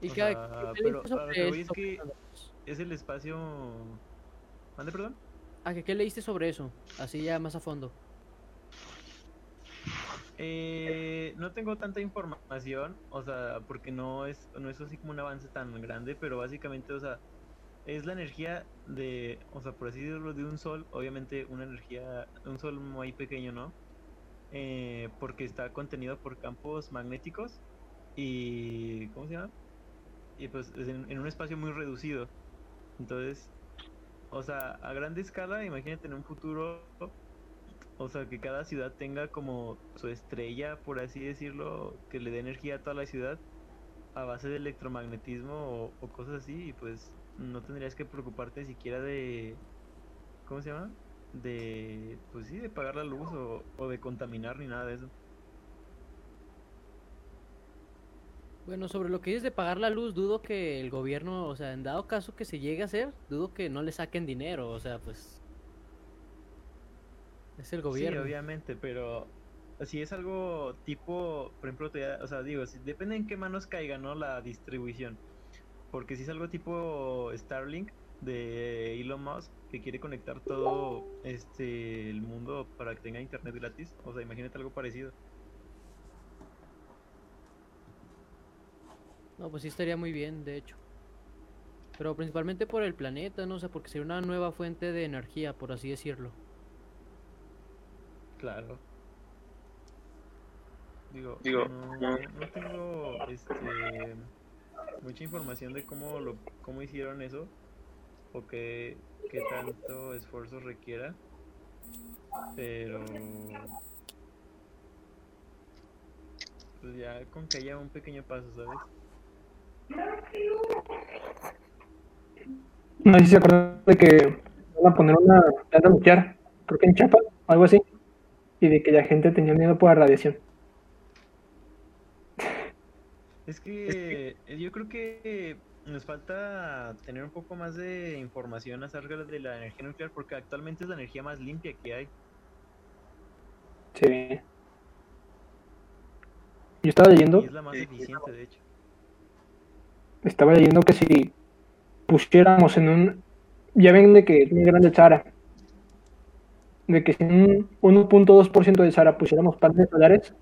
¿Y O qué, sea, qué pero a sobre que es eso? que es el espacio... ¿Mande, perdón? Ah, ¿que ¿qué leíste sobre eso? Así ya más a fondo. Eh, no tengo tanta información, o sea, porque no es, no es así como un avance tan grande, pero básicamente, o sea, es la energía de, o sea, por así decirlo, de un sol, obviamente una energía, un sol muy pequeño, ¿no? Eh, porque está contenido por campos magnéticos y, ¿cómo se llama? Y pues es en, en un espacio muy reducido. Entonces, o sea, a grande escala, imagínate en un futuro o sea, que cada ciudad tenga como su estrella, por así decirlo, que le dé energía a toda la ciudad a base de electromagnetismo o, o cosas así, y pues no tendrías que preocuparte siquiera de, ¿cómo se llama? De, pues sí, de pagar la luz o, o de contaminar ni nada de eso. Bueno, sobre lo que dices de pagar la luz, dudo que el gobierno, o sea, en dado caso que se llegue a hacer, dudo que no le saquen dinero, o sea, pues es el gobierno. Sí, obviamente, pero si es algo tipo, por ejemplo, te- o sea, digo, si- depende en qué manos caiga, ¿no? La distribución. Porque si es algo tipo Starlink de Elon Musk, que quiere conectar todo este el mundo para que tenga internet gratis, o sea, imagínate algo parecido. No, pues sí estaría muy bien, de hecho. Pero principalmente por el planeta, ¿no? O sea, porque sería una nueva fuente de energía, por así decirlo. Claro. Digo, Digo, no, no. tengo este, mucha información de cómo lo cómo hicieron eso o qué, qué tanto esfuerzo requiera, pero pues ya con que haya un pequeño paso, ¿sabes? No sé si se acuerdan de que van a poner una planta nuclear, creo que en Chiapas, algo así, y de que la gente tenía miedo por la radiación. Es que eh, yo creo que nos falta tener un poco más de información acerca de la energía nuclear porque actualmente es la energía más limpia que hay. Sí. Yo estaba leyendo, Y es la más eficiente, de hecho. Estaba leyendo que si pusiéramos en un, ya ven de que es muy grande el Sahara, de que si en un 1.2% del Sahara pusiéramos paneles solares,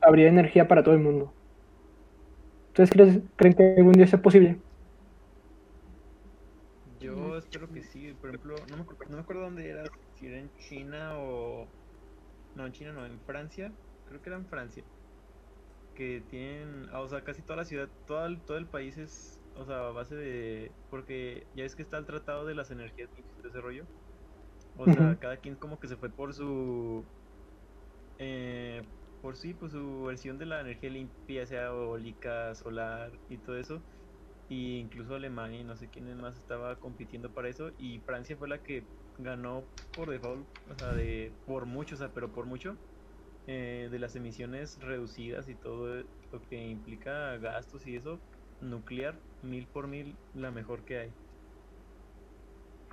habría energía para todo el mundo. ¿Ustedes creen, que algún día sea posible? Yo espero que sí. Por ejemplo, no me, no me acuerdo dónde era, si era en China o... No, en China no, en Francia. Creo que era en Francia. Que tienen, ah, o sea, casi toda la ciudad, todo el, todo el país es, o sea, a base de... Porque ya es que está el tratado de las energías todo ese rollo. O sea, cada quien como que se fue por su... Eh, por sí, por su versión de la energía limpia, sea eólica, solar y todo eso. Y incluso Alemania y no sé quién más estaba compitiendo para eso. Y Francia fue la que ganó por default, o sea, de por mucho, o sea, pero por mucho eh, de las emisiones reducidas y todo lo que implica gastos y eso, nuclear mil por mil la mejor que hay,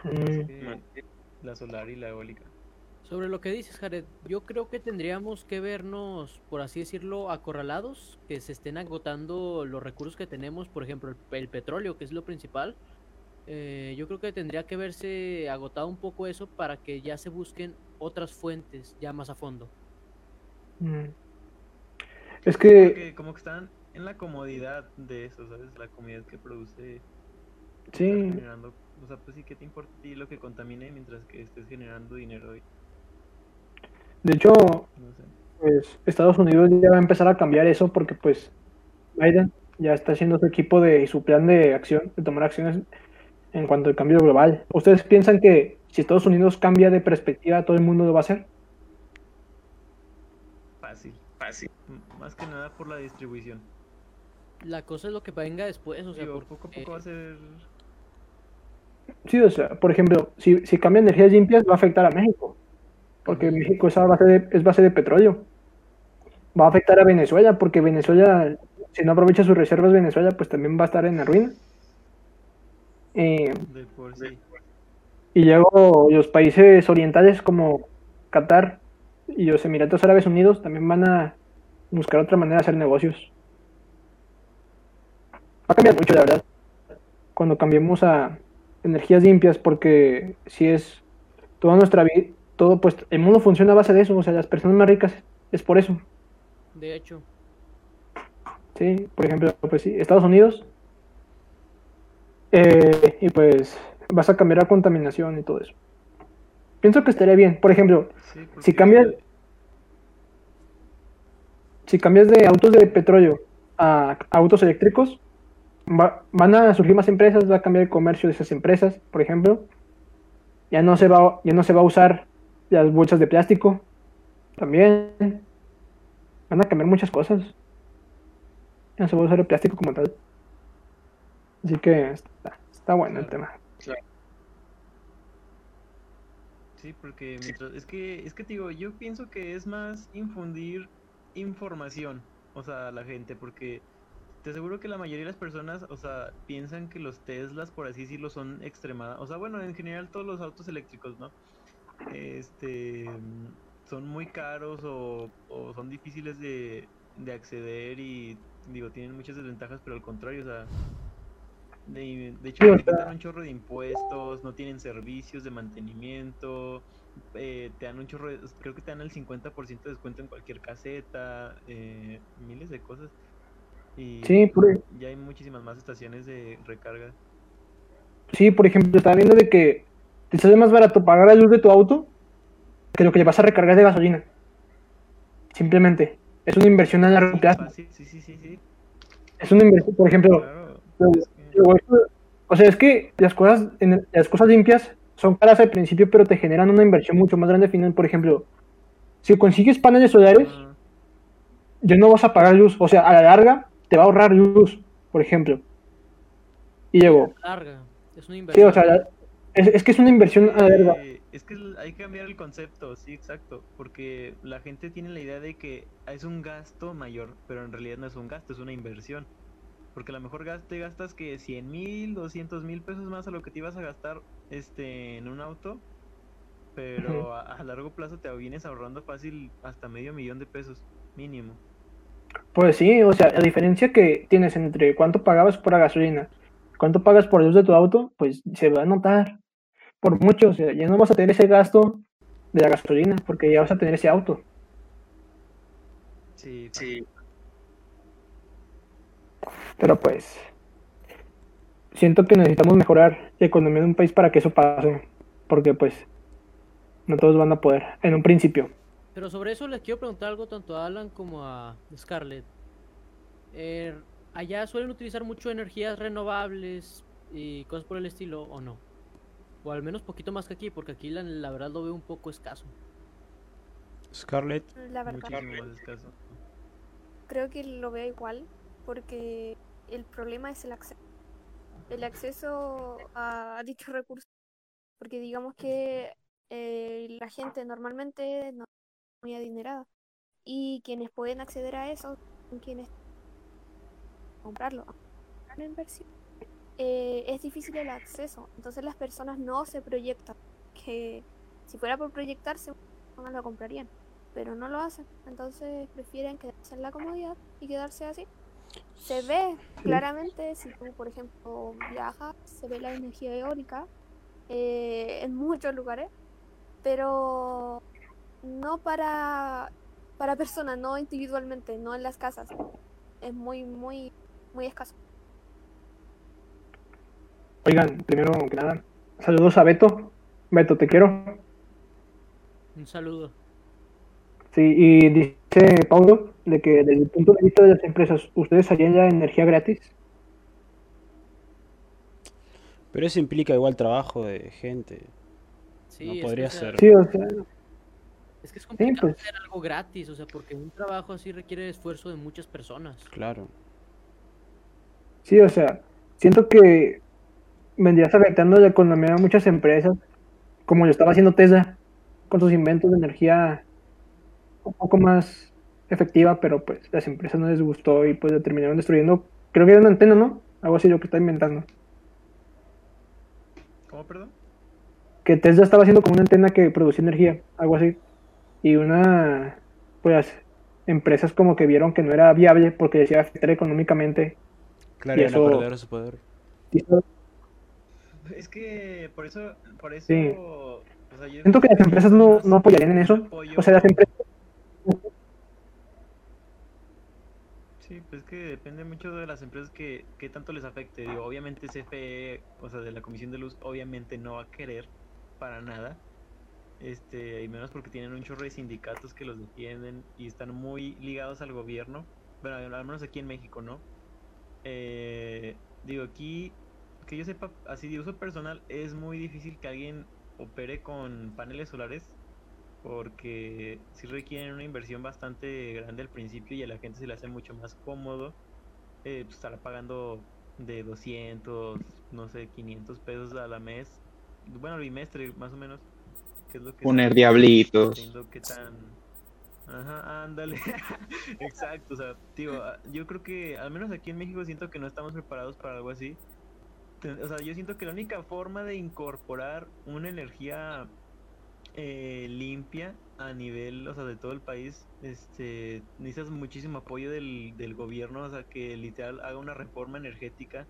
Mm, que la solar y la eólica. Sobre lo que dices, Jared, yo creo que tendríamos que vernos, por así decirlo, acorralados, que se estén agotando los recursos que tenemos, por ejemplo, el, el petróleo, que es lo principal. Eh, yo creo que tendría que verse agotado un poco eso para que ya se busquen otras fuentes ya más a fondo. Mm. Es que, Porque como que están en la comodidad de eso, ¿sabes? La comodidad que produce sí, generando, o sea, pues sí, ¿qué te importa a ti lo que contamine mientras que estés generando dinero y de hecho, no sé. pues Estados Unidos ya va a empezar a cambiar eso porque pues Biden ya está haciendo su equipo de su plan de acción, de tomar acciones en cuanto al cambio global. ¿Ustedes piensan que si Estados Unidos cambia de perspectiva, todo el mundo lo va a hacer? Fácil. Más que nada por la distribución. La cosa es lo que venga después, o sea, Digo, por- poco a eh, poco va a ser... Sí, o sea, por ejemplo, si, si cambia energías limpias va a afectar a México, porque México es, base de, es base de petróleo. Va a afectar a Venezuela, porque Venezuela, si no aprovecha sus reservas Venezuela, pues también va a estar en la ruina. Eh, de por sí. Y luego los países orientales como Qatar y los Emiratos Árabes Unidos también van a buscar otra manera de hacer negocios. Va a cambiar mucho, la verdad, cuando cambiemos a energías limpias, porque si es toda nuestra vida, todo pues el mundo funciona a base de eso, o sea, las personas más ricas es por eso. de hecho, Sí, por ejemplo, pues sí, Estados Unidos. eh, y pues vas a cambiar la contaminación y todo eso. Pienso que estaría bien. Por ejemplo, Sí, si cambias, si cambias de autos de petróleo a autos eléctricos, va- van a surgir más empresas, va a cambiar el comercio de esas empresas, por ejemplo. Ya no se va, ya no se va a usar las bolsas de plástico. También van a cambiar muchas cosas. Ya no se va a usar el plástico como tal. Así que está, está bueno el tema. Sí, porque mientras, es que, es que te digo, yo pienso que es más infundir información, o sea, a la gente, porque te aseguro que la mayoría de las personas, o sea, piensan que los Teslas, por así decirlo, son extremadas, o sea, bueno, en general todos los autos eléctricos, ¿no? Este, son muy caros o, o son difíciles de, de acceder y, digo, tienen muchas desventajas, pero al contrario, o sea, de, de hecho, te sea- un chorro de impuestos, no tienen servicios de mantenimiento, eh, te dan un chorro, de- creo que te dan el 50% de descuento en cualquier caseta, eh, miles de cosas. Y Sí, por- ya hay muchísimas más estaciones de recarga. Sí, por ejemplo, estaba viendo de que te sale más barato pagar la luz de tu auto que lo que le vas a recargar de gasolina. Simplemente. Es una inversión a largo plazo. sí, sí, sí, sí. Es una inversión, por ejemplo, Claro. O sea, es que las cosas, en- las cosas limpias son caras al principio, pero te generan una inversión mucho más grande al final. Por ejemplo, si consigues paneles solares, ya no vas a pagar luz. O sea, a la larga te va a ahorrar luz, por ejemplo. Y luego, Larga. Es una sí, inversión. o sea, la- es, es que es una inversión a la larga. Eh, es que hay que cambiar el concepto, sí, exacto, porque la gente tiene la idea de que es un gasto mayor, pero en realidad no es un gasto, es una inversión. Porque a lo mejor gas- te gastas que 100 mil, 200 mil pesos más a lo que te ibas a gastar este, en un auto, pero a, a largo plazo te vienes ahorrando fácil hasta medio millón de pesos, mínimo. Pues sí, o sea, la diferencia que tienes entre cuánto pagabas por la gasolina, cuánto pagas por luz de tu auto, pues se va a notar por mucho. O sea, ya no vas a tener ese gasto de la gasolina, porque ya vas a tener ese auto. Sí, sí. Pero pues siento que necesitamos mejorar la economía de un país para que eso pase, porque pues no todos van a poder en un principio. Pero sobre eso les quiero preguntar algo tanto a Alan como a Scarlett. Eh, ¿Allá suelen utilizar mucho energías renovables y cosas por el estilo o no? O al menos poquito más que aquí, porque aquí la, la verdad lo veo un poco escaso. Scarlett, La verdad, Muchísimo más escaso. creo que lo veo igual porque el problema es el acceso. El acceso a dichos recursos. Porque digamos que eh, la gente normalmente no es muy adinerada. Y quienes pueden acceder a eso son quienes comprarlo. La inversión. Eh, es difícil el acceso. Entonces las personas no se proyectan. Que si fuera por proyectarse, no lo comprarían pero no lo hacen. Entonces prefieren quedarse en la comodidad y quedarse así. Se ve claramente, si tú, por ejemplo, viajas, se ve la energía eólica eh, en muchos lugares, pero no para, para personas, no individualmente, no en las casas. Es muy, muy, muy escaso. Oigan, primero que nada, saludos a Beto. Beto, te quiero. Un saludo. Sí, y dice Paulo de que desde el punto de vista de las empresas, ¿ustedes harían ya energía gratis? pero eso implica igual trabajo de gente. Sí, No es que, podría ser. Sí, o sea, Es que es complicado pues. hacer algo gratis, o sea, porque un trabajo así requiere esfuerzo de muchas personas. Claro. sí, o sea, siento que vendrías afectando la economía de muchas empresas, como lo estaba haciendo Tesla, con sus inventos de energía un poco más efectiva, pero pues las empresas no les gustó y pues la terminaron destruyendo. Creo que era una antena, ¿no? Algo así lo que está inventando. ¿Cómo, perdón? que Tesla estaba haciendo como una antena que producía energía, algo así. Y una, pues, empresas como que vieron que no era viable porque decía afectar económicamente. Claro, Y a eso- perder su poder. Es que por eso, por eso, Sí. o sea, yo Siento que las empresas no, no apoyarían en eso. O sea, las empresas, Sí, pues es que depende mucho de las empresas que, que tanto les afecte. Digo, obviamente CFE, o sea, de la Comisión de Luz, obviamente no va a querer para nada. Este, y menos porque tienen un chorro de sindicatos que los defienden y están muy ligados al gobierno. Bueno, al menos aquí en México, ¿no? Eh, digo, aquí, que yo sepa, así de uso personal, es muy difícil que alguien opere con paneles solares porque sí requieren una inversión bastante grande al principio y a la gente se le hace mucho más cómodo eh, pues, estar pagando de 200, no sé, 500 pesos a la mes, bueno, al bimestre más o menos, que es lo que Poner diablitos. qué tan... Ajá, ándale. Exacto, o sea, tío, ah, yo creo que al menos aquí en México siento que no estamos preparados para algo así. O sea, yo siento que la única forma de incorporar una energía eh, limpia a nivel, o sea, de todo el país, este, necesitas muchísimo apoyo del, del gobierno, o sea, que literal haga una reforma energética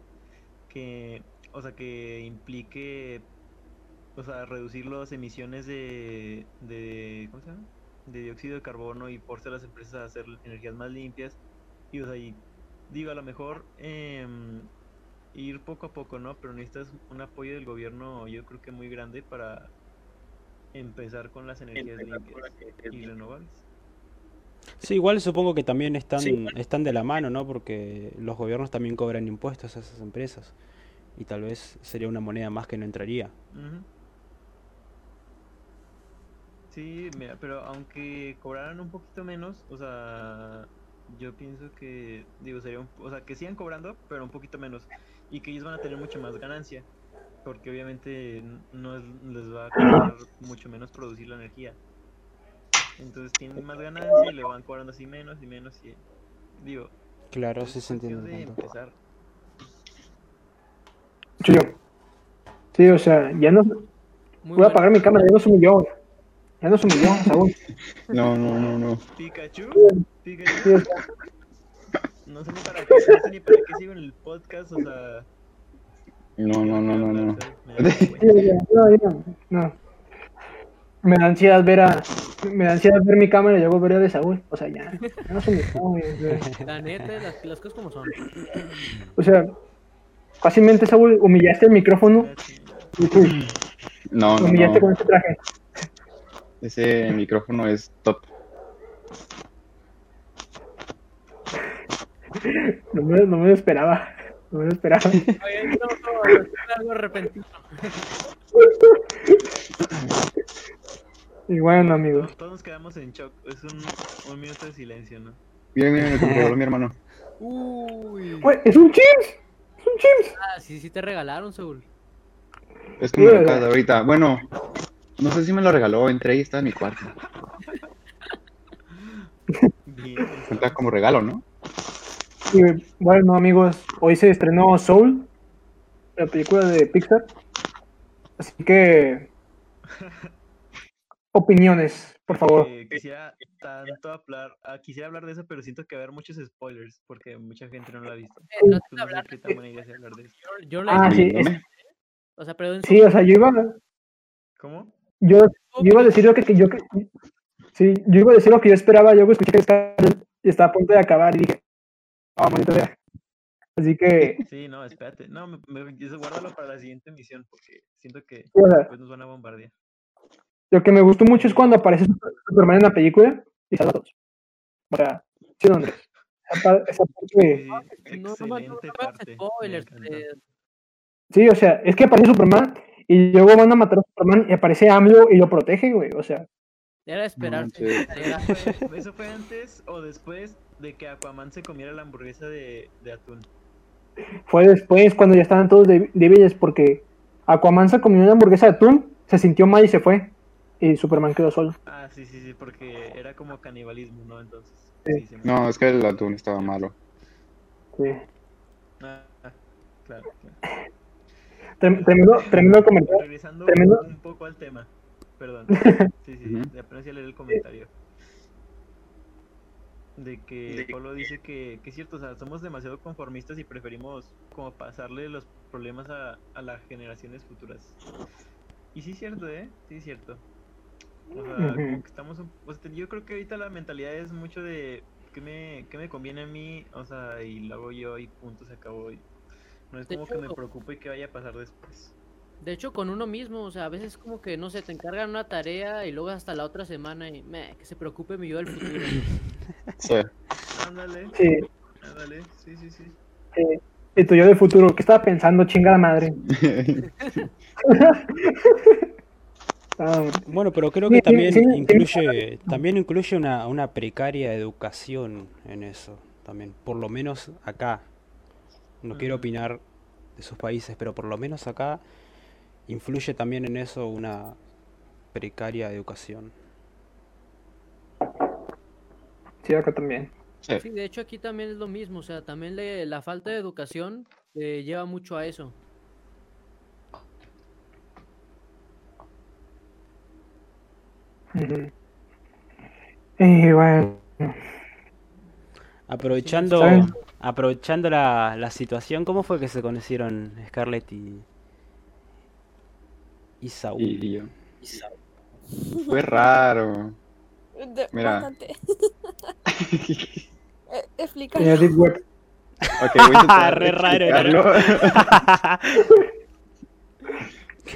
que, o sea, que implique, o sea, reducir las emisiones de, de, ¿cómo se llama? De dióxido de carbono y force a las empresas a hacer energías más limpias. Y, o sea, y digo, a lo mejor em, ir poco a poco, ¿no? Pero necesitas un apoyo del gobierno, yo creo que muy grande para empezar con las energías limpias y renovables. Sí, igual supongo que también están, Sí. están de la mano, ¿no? Porque los gobiernos también cobran impuestos a esas empresas. Y tal vez sería una moneda más que no entraría. Sí, mira, pero aunque cobraran un poquito menos, o sea, yo pienso que, digo, sería un, o sea, que sigan cobrando, pero un poquito menos, y que ellos van a tener mucha más ganancia, porque obviamente no es- les va a costar mucho menos producir la energía. Entonces tienen más ganancia y le van cobrando así menos y menos y, digo, Claro, es sí se entiende. empezar. Soy yo. Sí, o sea, ya no. Muy Voy a apagar mi cámara, ya no se humilló. Ya no se humilló, Saúl. No, no, no, no. Pikachu, Sí, Pikachu, o sea, no sé ni para qué, no sé ni para qué sigo en el podcast, o sea... No, no, no, no, no. No. Me da ansiedad ver a. Me da ansiedad ver mi cámara y luego ver a de Saúl. O sea, ya. Ya no. La neta, las, las cosas como son. O sea, fácilmente, Saúl, humillaste el micrófono No, no, humillaste con no. este traje. Ese micrófono es top. No me, no me lo esperaba. No me lo esperaba. Oye, no, no, no, algo repentino. Y bueno, amigos. Todos nos quedamos en shock. Es un, un minuto de silencio, ¿no? Bien, bien, me regaló mi hermano. Uy. Es un Chims. Es un Chims. Ah, sí, sí te regalaron, Saúl. Es como Sí, la o casa sea. ahorita. Bueno, no sé si me lo regaló, entré y está en mi cuarto. Bien. Cuenta como regalo, ¿no? Y bueno, amigos, hoy se estrenó Soul, la película de Pixar. Así que. Opiniones, por favor. Eh, quisiera tanto hablar, ah, quisiera hablar de eso, pero siento que va a haber muchos spoilers porque mucha gente no lo ha visto. Eh, no Entonces, te no sé hablar, qué tan buena idea sea hablar de eso. yo, yo la Ah, sí, es-. O sea, pero Sí, o sea, yo iba, ¿Cómo? yo, yo iba a decir lo que, que yo. que- Sí, yo iba a decir lo que yo esperaba. Yo escuché que estaba, estaba a punto de acabar y dije. Ah, maldita sea. Así que. Sí, no, espérate. No, me, me- guárdalo para la siguiente emisión porque siento que o sea, después nos van a bombardear. lo que me gustó mucho es cuando aparece Superman en la película y salva a todos. O sea, sí, ¿dónde? Esa, par- esa parte. Sí, No, no, no, no parte. spoilers. eh, Sí, o sea, es que aparece Superman y luego van a matar a Superman y aparece AMLO y lo protege, güey. O sea, Era esperarse. ¿Fue- ¿Eso fue antes o después de que Aquaman se comiera la hamburguesa de, de atún? fue después cuando ya estaban todos dé- débiles porque Aquaman se comió una hamburguesa de atún, se sintió mal y se fue. Y Superman quedó solo. Ah, sí, sí, sí, porque era como canibalismo, ¿no? Entonces. Sí. Sí, No, es que el atún estaba malo. Sí. Ah, claro, claro. Trem- Tremendo, tremendo comentario. Regresando Tremendo. un poco al tema. Perdón. Sí, sí, apenas ya leí el comentario. De que Polo dice que, que es cierto, o sea, somos demasiado conformistas y preferimos como pasarle los problemas a, a las generaciones futuras. Y sí es cierto, ¿eh? Sí es cierto. O sea, como que estamos... un- o sea, yo creo que ahorita la mentalidad es mucho de qué me, qué me conviene a mí, o sea, y lo hago yo y punto, se acabó. Y no es como que me preocupe qué vaya a pasar después. De hecho, con uno mismo, o sea, a veces como que, no sé, te encargan una tarea y luego hasta la otra semana y, meh, que se preocupe mi yo del futuro. Sí. Ándale, Sí, ándale, sí, sí, sí. sí. Y tu yo del futuro, ¿qué estaba pensando? Chingada madre. Ah, Bueno, pero creo que sí, también sí, sí. incluye, también incluye una, una precaria educación en eso, también, por lo menos acá. No quiero opinar de sus países, pero por lo menos acá influye también en eso una precaria educación. sí, acá también. Sí. Sí, de hecho aquí también es lo mismo, o sea, también le- la falta de educación eh, lleva mucho a eso. Y bueno, Aprovechando, aprovechando la, la situación, ¿cómo fue que se conocieron Scarlett y, y Saúl? Y, y yo. Fue raro. De- Mira. Eh. Ok, voy a intentar Re raro.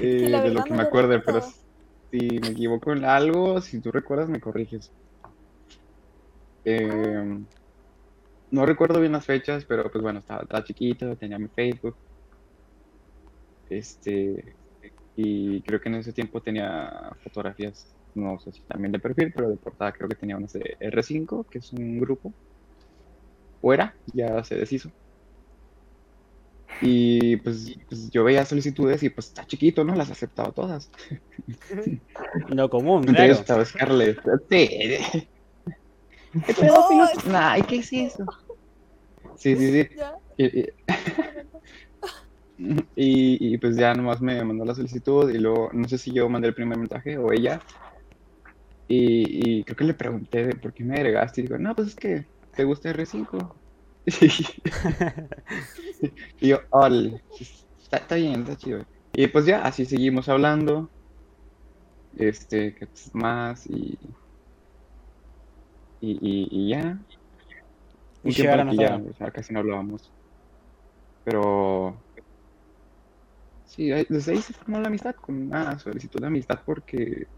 Eh, de lo que no me acuerde, pero si me equivoco en algo, si tú recuerdas, me corriges. Eh, no recuerdo bien las fechas, pero pues bueno, estaba, estaba chiquito, tenía mi Facebook. Este, y creo que en ese tiempo tenía fotografías, no sé si también de perfil, pero de portada creo que tenía unas de R5, que es un grupo. Fuera, ya se deshizo. Y pues, pues yo veía solicitudes y pues está chiquito, ¿no? Las aceptaba todas. No común, claro. estaba Scarlett. Sí. ¿Qué No, ¿qué es eso? Sí, sí, sí. Ya. Y, y- y- y, pues ya nomás me mandó la solicitud y luego no sé si yo mandé el primer mensaje o ella. Y, y creo que le pregunté de por qué me agregaste y digo, no, pues es que te gusta R5. y yo, órale, está, está bien, está chido. Y pues ya, así seguimos hablando. Este, que pues, más y, y, y, y ya. Y Un tiempo que hasta ya, sea, casi no hablábamos. Pero sí, desde ahí se formó la amistad, con una solicitud de amistad porque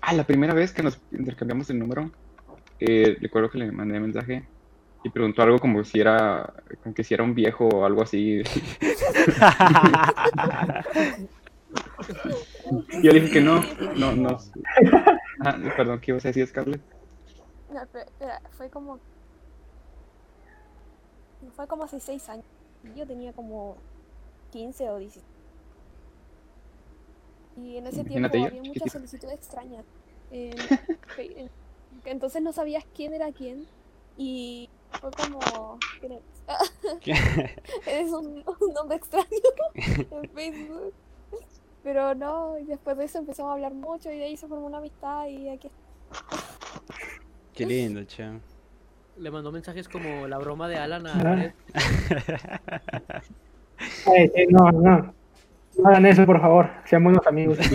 ah, la primera vez que nos intercambiamos el número, eh, recuerdo que le mandé mensaje y preguntó algo como si era, como que si era un viejo o algo así. Yo le dije que no, no, no. Ah, perdón, ¿qué ibas a decir, Scarlett? Fue como. Fue como hace 6 años. Yo tenía como 15 o 16. Y en ese tiempo Imagínate yo, había muchas solicitudes extrañas. entonces no sabías quién era quién. Y fue como. ¿quién eres? Eres un, un nombre extraño en Facebook. Pero no, y después de eso empezamos a hablar mucho y de ahí se formó una amistad y aquí Qué lindo, che. Le mandó mensajes como la broma de Alan a Ah. Eh, eh, no, no. No hagan eso, por favor. Sean buenos amigos.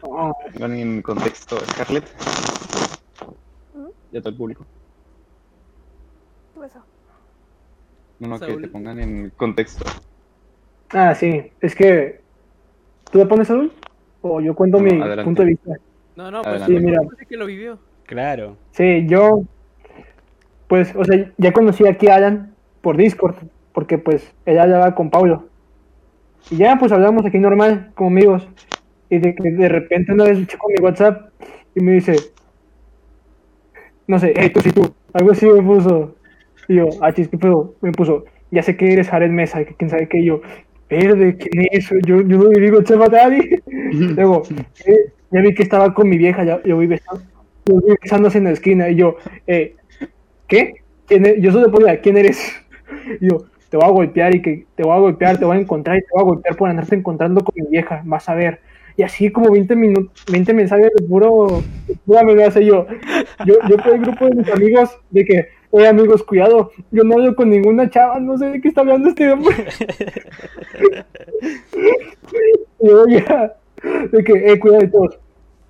Pongan en contexto, Scarlett. ¿Mm? Y a todo el público. ¿Qué pasó? No, no, que te pongan en contexto. Ah, sí. Es que. ¿Tú me pones Saúl? O yo cuento No, mi adelante. punto de vista. No, no, pues Adelante. Sí, mira. que lo vivió. Claro. Sí, yo. Pues, o sea, ya conocí aquí a Alan por Discord. Porque, pues, ella hablaba con Paulo. Y ya, pues, hablamos aquí normal, como amigos. Y de que de repente una vez checo mi WhatsApp y me dice. No sé, hey, tú sí tú. Algo así me puso. Y yo, ah, chis, ¿qué pedo? Me puso, ya sé que eres Jared Mesa, que quién sabe qué. Y yo, verde, ¿quién es? Yo, yo no le digo chava a nadie. Luego, eh, ya vi que estaba con mi vieja, ya, yo vi besándose en la esquina. Y yo, eh, ¿qué? ¿Quién es? Yo solo ponía, ¿quién eres? Y yo, te voy a golpear y que te voy a golpear, te voy a encontrar y te voy a golpear por andarte encontrando con mi vieja, vas a ver. Y así como 20 minutos, 20 mensajes de puro, de yo, yo, yo por el grupo de mis amigos, de que, oye amigos, cuidado, yo no hablo con ninguna chava, no sé de qué está hablando este hombre. y yo ya, de que, eh, cuidado de todos.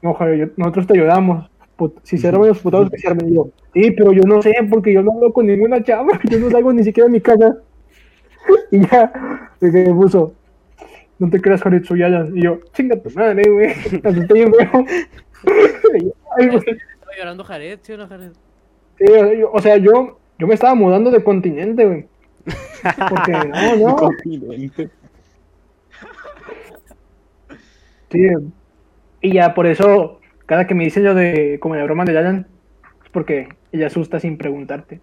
No, Javier, yo- nosotros te ayudamos. Put- si se arman los putados, que se armen. Y yo, sí, pero yo no sé, porque yo no hablo con ninguna chava, yo no salgo ni siquiera de mi casa. Y ya, que me puso, no te creas, Jared, soy Alan. Y yo, chinga tu madre, güey, asusté bien. Estaba llorando Jared, ¿sí o no, Jared? Sí, o sea, yo, o sea, yo, yo me estaba mudando de continente, güey. Porque, no, no, sí. Y ya por eso, cada que me dicen yo de, como la broma de Alan, es porque ella asusta sin preguntarte.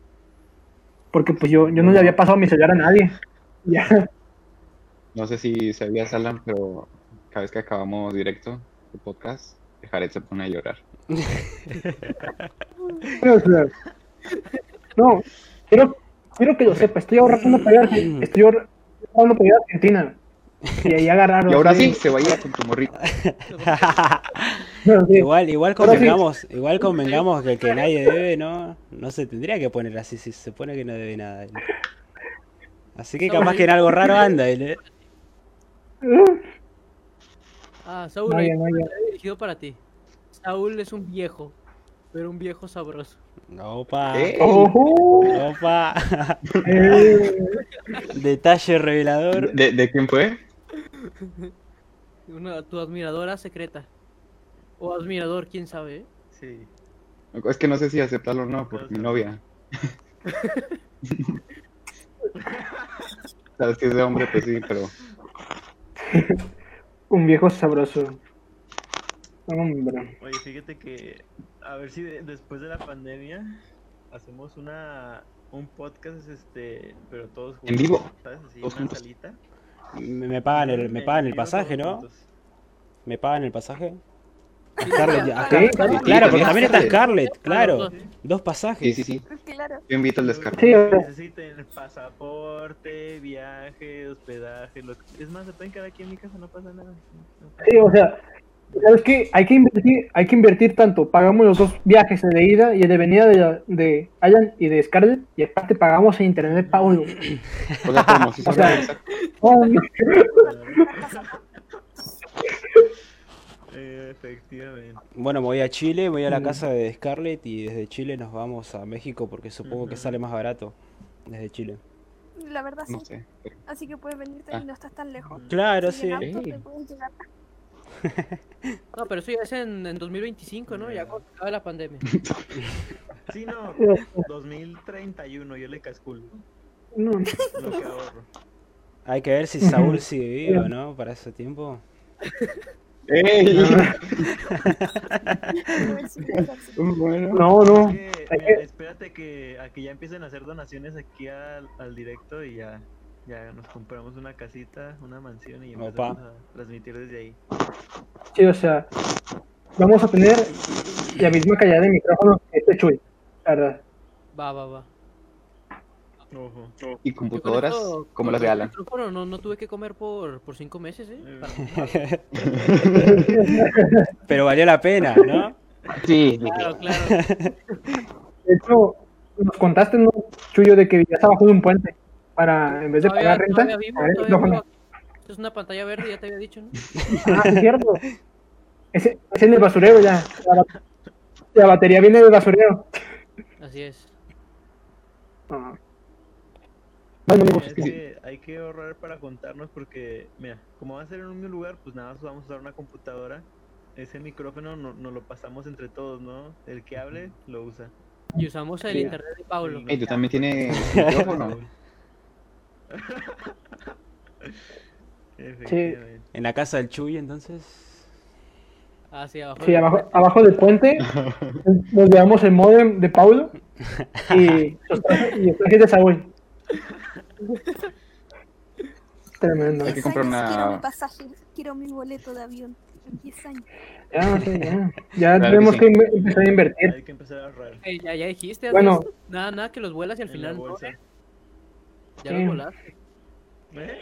Porque pues yo, yo no le había pasado mi celular a nadie. Ya, No sé si sabías, Alan, pero cada vez que acabamos directo el podcast, Jared se pone a llorar. no, quiero, quiero que lo sepa, estoy ahorrando para ir estoy ahor- ahorrando para ir a Argentina. Y ahí agarrarlo. Y ahora sí, se va a ir con tu morrito. Igual, igual sí. convengamos, igual convengamos que el que nadie debe, no, no se tendría que poner así si se supone que no debe nada. Así que capaz que en algo raro anda él, ¿eh? Ah, Saúl, No, dirigido para ti. Saúl es un viejo, pero un viejo sabroso. Opa, ¿Eh? Ojo, opa, detalle revelador. ¿De, de quién fue? Una, tu admiradora secreta. O haz mirador, quién sabe, ¿eh? Sí. Es que no sé si aceptarlo o no por mi novia. Sabes que es de hombre, pues sí, pero. Un viejo sabroso. Hombre. Oye, fíjate que a ver si de- después de la pandemia hacemos una un podcast este, pero todos juntos, En vivo. ¿sabes? Así Todos una salita. Me, me pagan el, me pagan el pasaje, ¿no? ¿Me pagan el pasaje? A Sí, Scarlett, a Sí, Scarlett. claro. Claro, porque Sí, también está Scarlett. Claro. Dos Sí, pasajes. sí, sí. Claro. Yo invito al. Sí, sea. Necesiten pasaporte, viaje, hospedaje, lo que- es más, se pueden quedar aquí en mi casa, no pasa nada. No pasa Sí, o sea, ¿sabes qué? Hay que invertir, hay que invertir tanto. Pagamos los dos viajes, el de ida y el de venida de, de Ayan y de Scarlett, y aparte pagamos el internet Paulo. O sea, O efectivamente. Bueno, me voy a Chile, voy a la casa de Scarlett y desde Chile nos vamos a México porque supongo que sale más barato desde Chile. La verdad sí. No sé. pero- Así que puedes venirte Ah. y no estás tan lejos. Claro, sí. en auto Ey. te puedes llegar. No, pero eso ya es en, en 2025, ¿no? Ya cuando acabe la pandemia. Sí, no, 2031, yo le casculo No. lo que ahorro. Hay que ver si Saúl sigue vivo, ¿no? Para ese tiempo. ¡Ey! Bueno. No, no. Es que, hay mira, que- espérate que a que ya empiecen a hacer donaciones aquí al, al directo y ya, ya nos compramos una casita, una mansión y empezamos a transmitir desde ahí. Sí, o sea, vamos a tener la misma calidad de micrófono que este Chuy, la verdad. Va, va, va. Ojo. Y computadoras esto- como las de Alan. micrófono No, no tuve que comer por, por cinco meses, ¿eh? Pero valió la pena, ¿no? Sí, Claro, claro. De hecho, nos contaste, ¿no, Chuyo, de que vivías abajo de un puente para, en vez de Todavía, pagar renta, todavía vivo, es una pantalla verde, ya te había dicho, ¿no? Ah, es cierto. Ese, es en el basurero ya. La, ba- la batería viene del basurero. Así es. Ah. Bueno, amigos, Es que hay que ahorrar para juntarnos porque, mira, como va a ser en un mismo lugar, pues nada más vamos a usar una computadora. Ese micrófono no- nos lo pasamos entre todos, ¿no? El que hable lo usa. Y usamos el Sí. internet de Pablo. Ey, tú también tienes micrófono. En la casa del Chuy, entonces. Ah, sí, abajo. sí, abajo, abajo del puente nos llevamos el modem de Paulo y los trajes, de Saúl. Tremendo. Hay que comprar Quiero mi pasaje, quiero mi boleto de avión. En 10 años. Ya, sí, ya. Ya Claro que tenemos sí. que empezar a invertir. Hay que empezar a ahorrar. Eh, ya, ya dijiste, Bueno. Nada, nada que los vuelas y al en la final no. ¿eh? Ya Sí. los volaste. ¿Eh?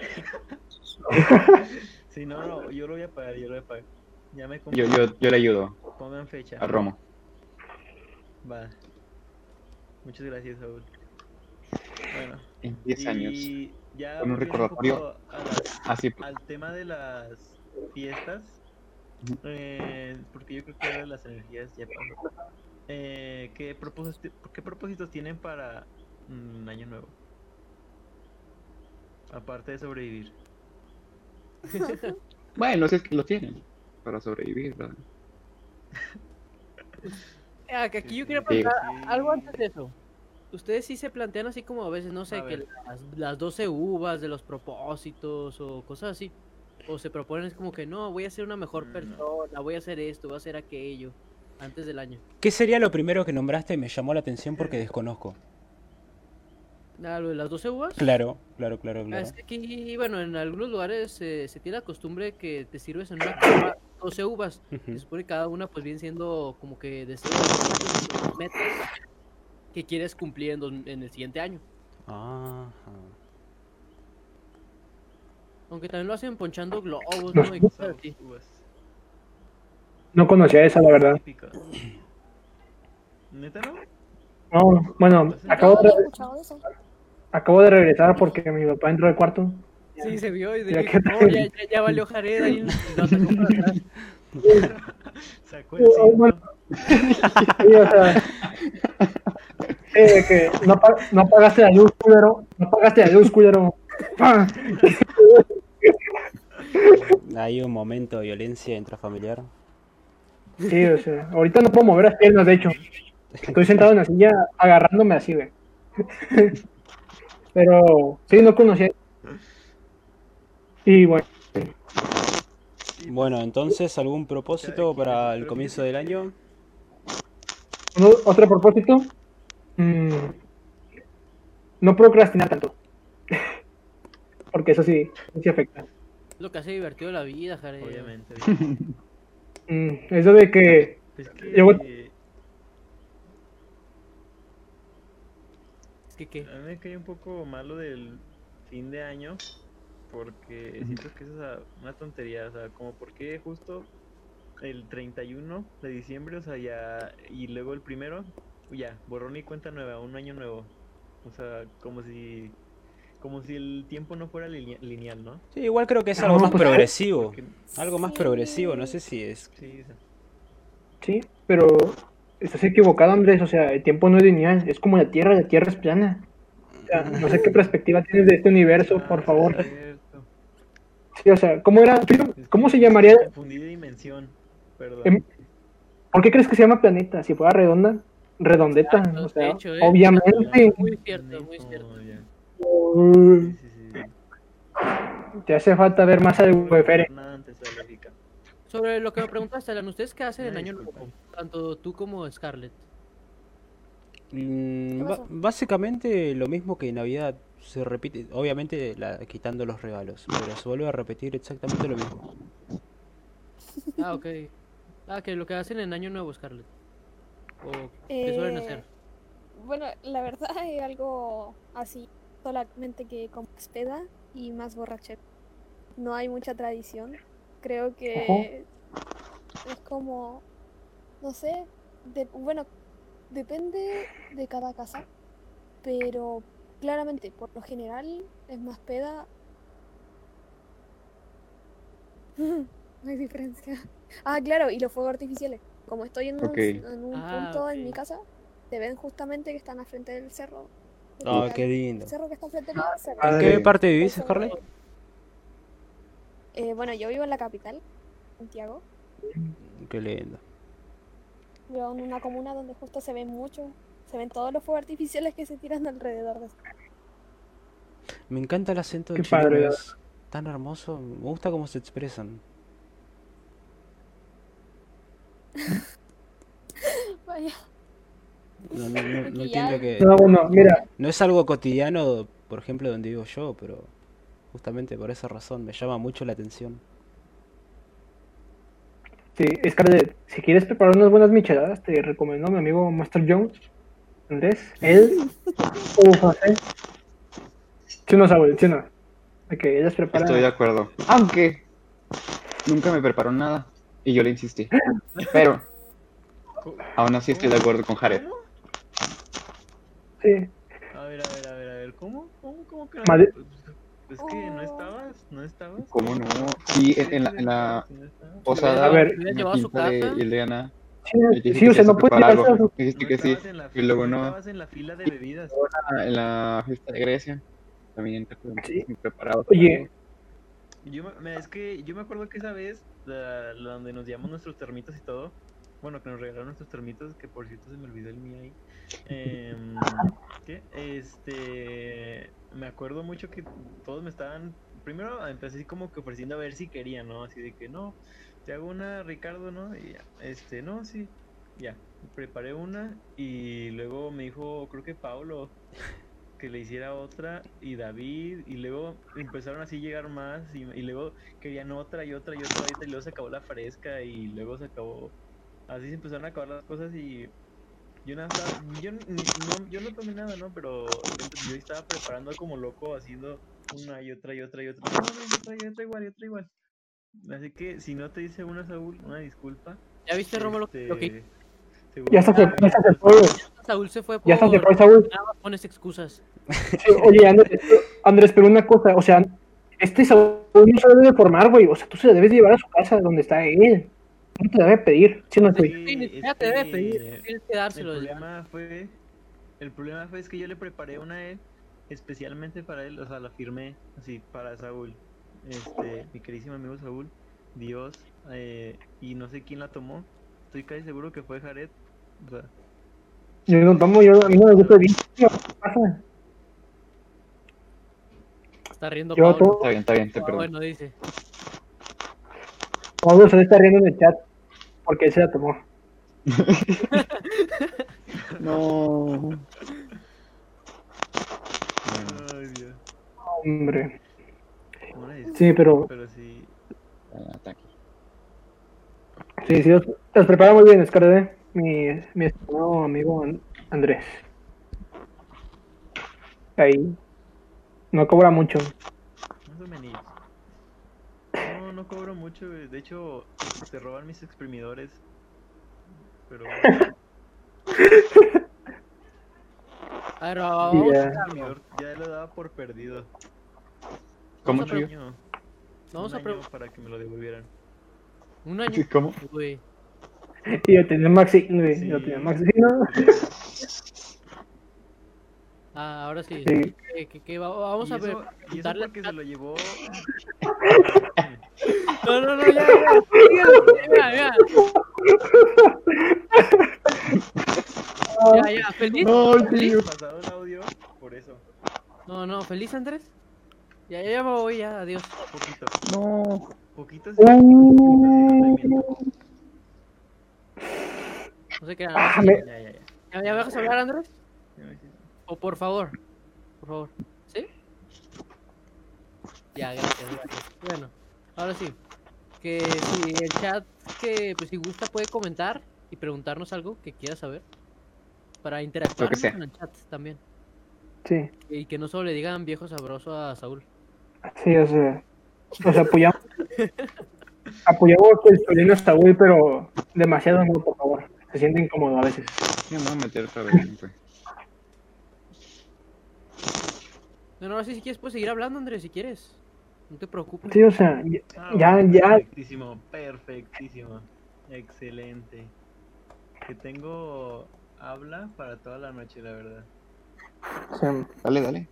Sí, no, no, yo lo voy a pagar, yo lo voy a pagar. Ya me Yo, yo, yo le ayudo Pongan fecha. a Romo. Va. Muchas gracias, Saúl. Bueno, En 10 años. y ya Con un recordatorio. Así pues. al tema de las fiestas, eh, porque yo creo que ahora las energías ya pasó. Eh, ¿qué, propósitos, ¿Qué propósitos tienen para mm, Año Nuevo? Aparte de sobrevivir. Bueno, si es que lo tienen para sobrevivir, ¿verdad? Ah, aquí yo Sí. preguntar Sí. algo antes de eso. Ustedes sí se plantean así como a veces, no sé, A que las, las 12 uvas de los propósitos o cosas así. O se proponen es como que no, voy a ser una mejor No. persona, voy a hacer esto, voy a hacer aquello antes del año. ¿Qué sería lo primero que nombraste? Me llamó la atención porque desconozco. Ah, lo de las 12 uvas. Claro, claro, claro, Ah, claro. Es que aquí, bueno, en algunos lugares eh, se tiene la costumbre que te sirves en una copa 12 uvas. Se supone que cada una pues viene siendo como que deseos, metas que quieres cumplir en, dos- en el siguiente año. Ajá. Aunque también lo hacen ponchando globos, ¿no? No conocía esa, la verdad. ¿Neta no? No, bueno, acabo No de, acabo de regresar porque mi papá entró al cuarto. Sí, se vio y Ya dije, que- no, ya, ya, ya valió Jared ahí. No, atrás. Sacó el Oh, cinto. bueno. Sí, o sea, sí, de que no, pa- no pagaste la luz, culero. No pagaste la luz, culero. Hay un momento de violencia intrafamiliar. Sí, o sea, ahorita no puedo mover las piernas, de hecho. Estoy sentado en la silla agarrándome así, güey. Pero sí, no conocía. Y bueno, Bueno, entonces, ¿algún propósito para el comienzo del año? otro propósito. mm, no procrastinar tanto. Porque eso sí, sí afecta. Es lo que hace divertido la vida, Jared. Obviamente. Mm, eso de que Es que, Yo- Es que, ¿qué? A mí me cae un poco malo del fin de año porque siento que es o sea, una tontería, o sea, como por qué justo el 31 de diciembre, o sea, ya, y luego el primero, ya, borrón y cuenta nueva, un año nuevo. O sea, como si, como si el tiempo no fuera linea- lineal, ¿no? Sí, igual creo que es No, algo más pues, progresivo. Porque, Algo más Sí. progresivo, no sé si es. Sí, pero estás equivocado, Andrés. O sea, el tiempo no es lineal. Es como la Tierra, la Tierra es plana. O sea, no sé qué perspectiva tienes de este universo, por ah, favor. Sí, o sea, ¿cómo era? ¿Cómo se llamaría? Confundí de dimensión, perdón. Em, ¿Por qué crees que se llama planeta? Si fuera redonda, redondeta. Exacto, O sea, de hecho, ¿eh? obviamente. Muy cierto, muy cierto. ya. Sí, sí, sí, sí. te hace falta ver más al. Sobre lo que me preguntaste, Alan, ¿ustedes qué hacen en Año. Nuevo? Tanto tú como Scarlett. Mm, básicamente lo mismo que Navidad se repite, obviamente la- quitando los regalos, pero se vuelve a repetir exactamente lo mismo. Ah, ok. Ah, que lo que hacen en Año Nuevo, Scarlett. O qué suelen Eh, hacer. Bueno, la verdad es algo así, solamente que con más peda y más borrachera. No hay mucha tradición. Creo que es como, no sé, de- bueno, depende de cada casa, pero claramente, por lo general, es más peda. No hay diferencia. Ah, claro, y los fuegos artificiales. Como estoy en un, Ok. en un Ah, punto en mi casa, te ven justamente que están al frente del cerro. Ah, El- qué lindo. El cerro que está frente del cerro. ¿En qué parte vivís, Scarlett? Eh, bueno, yo vivo en la capital, Santiago. Qué lindo. Vivo en una comuna donde justo se ven mucho, se ven todos los fuegos artificiales que se tiran alrededor de Me encanta el acento Qué chileno, padre. es tan hermoso, me gusta cómo se expresan. Vaya. No, no, no- no entiendo que... No, bueno, mira, No es algo cotidiano, por ejemplo, donde vivo yo, pero justamente por esa razón me llama mucho la atención. Sí, Scarlett, si quieres preparar unas buenas micheladas, te recomiendo a mi amigo Master Jones, Andrés, él, o José. Sí, no, Saúl, sí, no. De que ellas preparan. Estoy de acuerdo. Aunque nunca me preparó nada y yo le insistí. Pero aún así estoy de acuerdo con Jared. ¿Cómo? Sí, A ver, a ver, a ver, a ver, ¿cómo? ¿Cómo, cómo que no? Madre- es que no estabas, no estabas. ¿Cómo no? Sí, en, en la, en la posada A ver. ¿Hubieras en la llevado a su quinta de? Ileana. sí, sí, o sea, no a algo. su- Dijiste No que sí. estabas en la y luego no estabas en la fila de bebidas. En la fiesta de Grecia. También te Sí. preparado. Oye. Yo es que yo me acuerdo que esa vez, la, la donde nos llevamos nuestros termitos y todo, bueno, que nos regalaron nuestros termitos, que por cierto se me olvidó el mío ahí. em, ¿Qué? Este. Me acuerdo mucho que todos me estaban. Primero empecé así como que ofreciendo a ver si querían, ¿no? Así de que no, te hago una, Ricardo, ¿no? Y ya, este, no, sí, ya. Preparé una y luego me dijo, creo que Paulo, que le hiciera otra y David y luego empezaron así a llegar más y, y luego querían otra y otra y otra y otra, y luego se acabó la fresca y luego se acabó así se empezaron a acabar las cosas y yo nada estaba- yo, ni- no, yo no tomé nada no pero yo, estaba preparando como loco haciendo una y otra y otra y otra, no, no, y otra y otra igual y otra igual así que si no te dice una Saúl una disculpa ¿Ya viste, Rómulo, este, lo que seguro Ya se, que- ya se fue. Saúl se fue por... Ya se fue, Saúl. Nada más pones excusas. Sí, oye, Andrés, Andrés, pero una cosa, o sea, este Saúl no se debe de formar, güey. O sea, tú se debes llevar a su casa donde está él. No te debe pedir. Sí, no, Sí, güey. Sí, ni es siquiera te debe que- pedir. Tienes que El dárselo. ya. problema fue. El problema fue es que yo le preparé una a él, especialmente para él, o sea, la firmé así para Saúl. Este, mi queridísimo amigo Saúl, Dios, eh, y no sé quién la tomó. estoy casi seguro que fue Jared. O sea, Yo no tomo, yo, a mí no me gusta el vino. ¿Qué pasa? Está riendo Yo Pablo. Está bien, está bien, te Ah, bueno, dice. Pablo se está riendo en el chat porque él se la tomó. No. Bueno, ay, Dios. Hombre. Sí, pero Pero sí. sí, sí, los, los prepara muy bien, Scar, ¿eh? mi, mi estimado amigo An- Andrés. Ahí. No cobra mucho. Más o menos. No, no cobro mucho, güey. De hecho, se roban mis exprimidores. Pero A ver, vamos, Ya. lo daba por perdido. ¿Cómo, Vamos a Chuyo? Un año, vamos un a pre- año para que me lo devolvieran. un año. ¿Cómo? Güey. Y yo tenía Maxi, güey. Sí. Yo tenía Maxi, ¿no? Ah, ahora sí. Sí. ¿Qué- qué- qué va- vamos y a ver. y eso porque se lo llevó. No, no, no, ya, ya. Ya, ya. Ya, ya, feliz. ¿Feliz? pasado el audio, por eso. No, no, feliz Andrés. Ya, ya, ya me voy, ya, adiós. Poquito. No. Poquito sí. No sé qué. Ah, no me- qué- Ya, ya, ya. ¿Ya, ya me dejas hablar, Andrés? Ya me- O por favor. Por favor. ¿Sí? Ya, gracias, gracias. Bueno, ahora sí. Que si el chat, que pues si gusta puede comentar y preguntarnos algo que quiera saber. Para interactuar que sea. con el chat también. Sí, Y que no solo le digan viejo sabroso a Saúl. sí, o sea. O sea, apoyamos. apoyamos el sobrino Saúl, pero demasiado no, por favor. Se siente incómodo a veces. Ya me voy a meter otra vez. No, no, ahora sí, si quieres puedes seguir hablando, Andrés, si quieres. No te preocupes. Sí, o sea, ya, Ah, ya, bueno, ya. Perfectísimo, perfectísimo. Excelente. Que tengo habla para toda la noche, la verdad. o sea, Dale, dale.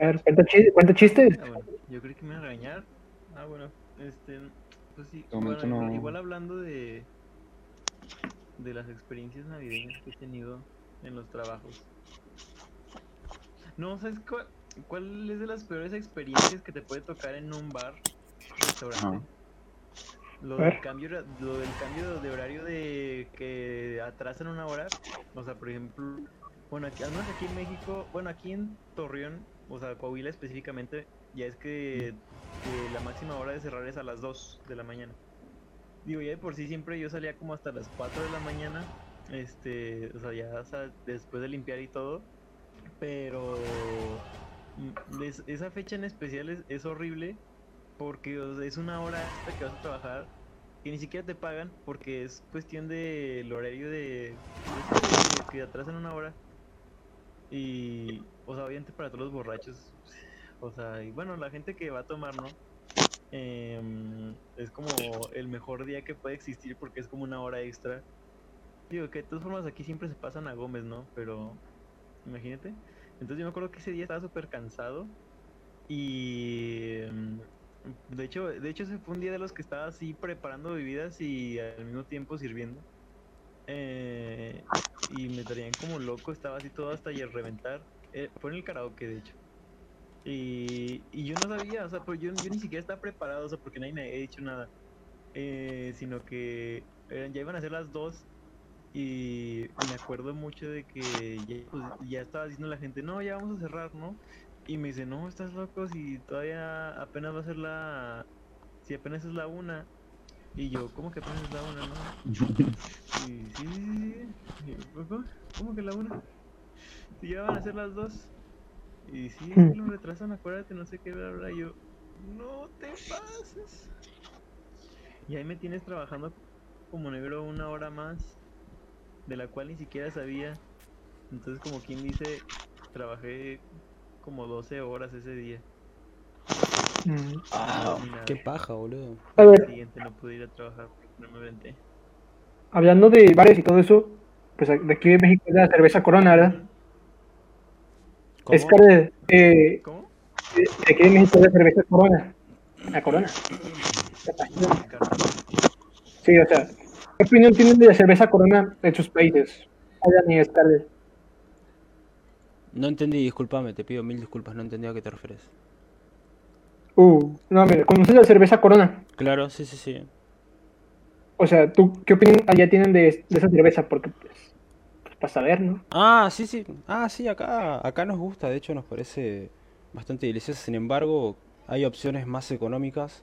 a ver, cuenta, chi- cuenta chistes. Ah, bueno, yo creí que me iban a regañar. Ah, bueno, este, pues sí, bueno, no. igual hablando de de las experiencias navideñas que he tenido en los trabajos. No, ¿sabes cuál, cuál es de las peores experiencias que te puede tocar en un bar, restaurante? Lo del cambio, lo del cambio de horario de que atrasan una hora, o sea, por ejemplo, bueno, aquí, al menos aquí en México, bueno, aquí en Torreón, o sea, Coahuila específicamente, ya es que, que la máxima hora de cerrar es a las 2 de la mañana. Digo, ya de por sí siempre yo salía como hasta las 4 de la mañana, este, o sea, ya o sea, después de limpiar y todo, pero mm, es- esa fecha en especial es, es horrible porque es una hora extra que vas a trabajar que ni siquiera te pagan porque es cuestión del horario de, de- de que atrasan una hora. Y o sea obviamente para todos los borrachos o sea y bueno la gente que va a tomar no Em, es como el mejor día que puede existir porque es como una hora extra. Digo que de todas formas aquí siempre se pasan a Gómez no pero imagínate entonces yo me acuerdo que ese día estaba súper cansado y em, de hecho, de hecho ese fue un día de los que estaba así preparando bebidas y al mismo tiempo sirviendo. Eh, y me traían como loco, estaba así todo hasta y reventar. Eh, fue en el karaoke, de hecho. Y, y yo no sabía, o sea, pues yo, yo ni siquiera estaba preparado, o sea, porque nadie me había dicho nada. Eh, sino que eran- ya iban a ser las dos y me acuerdo mucho de que ya, pues, ya estaba diciendo la gente, no, ya vamos a cerrar, ¿no? Y me dice, no, estás loco, si todavía apenas va a ser la... Si apenas es la una. Y yo, ¿cómo que apenas es la una, no? Y sí, sí, sí, sí. Yo, ¿Cómo? ¿Cómo que la una? Si ya van a ser las dos. Y sí, lo retrasan, acuérdate, no sé qué, bla, bla. Y yo, no te pases. Y ahí me tienes trabajando como negro una hora más, de la cual ni siquiera sabía. Entonces, como quien dice, trabajé como 12 horas ese día. Mm. Ah, Qué paja, boludo. A ver, siguiente no pude ir a trabajar porque no me aventé. hablando de bares y todo eso, pues de aquí en México es la cerveza Corona, ¿verdad? ¿Cómo? Es cara de, ¿Cómo? de aquí en México es la cerveza Corona. La Corona. Sí, o sea, ¿Qué opinión tienen de la cerveza Corona de sus países? Alan y Scarlett. No entendí, discúlpame, te pido mil disculpas, no entendí a qué te refieres. Uh, no, mira, ¿conoces la cerveza Corona? Claro, sí, sí, sí. O sea, ¿tú qué opinión allá tienen de, de esa cerveza? Porque, pues, pues para saber, ¿no? Ah, sí, sí. Ah, sí, acá, acá nos gusta, de hecho nos parece bastante deliciosa. Sin embargo, hay opciones más económicas.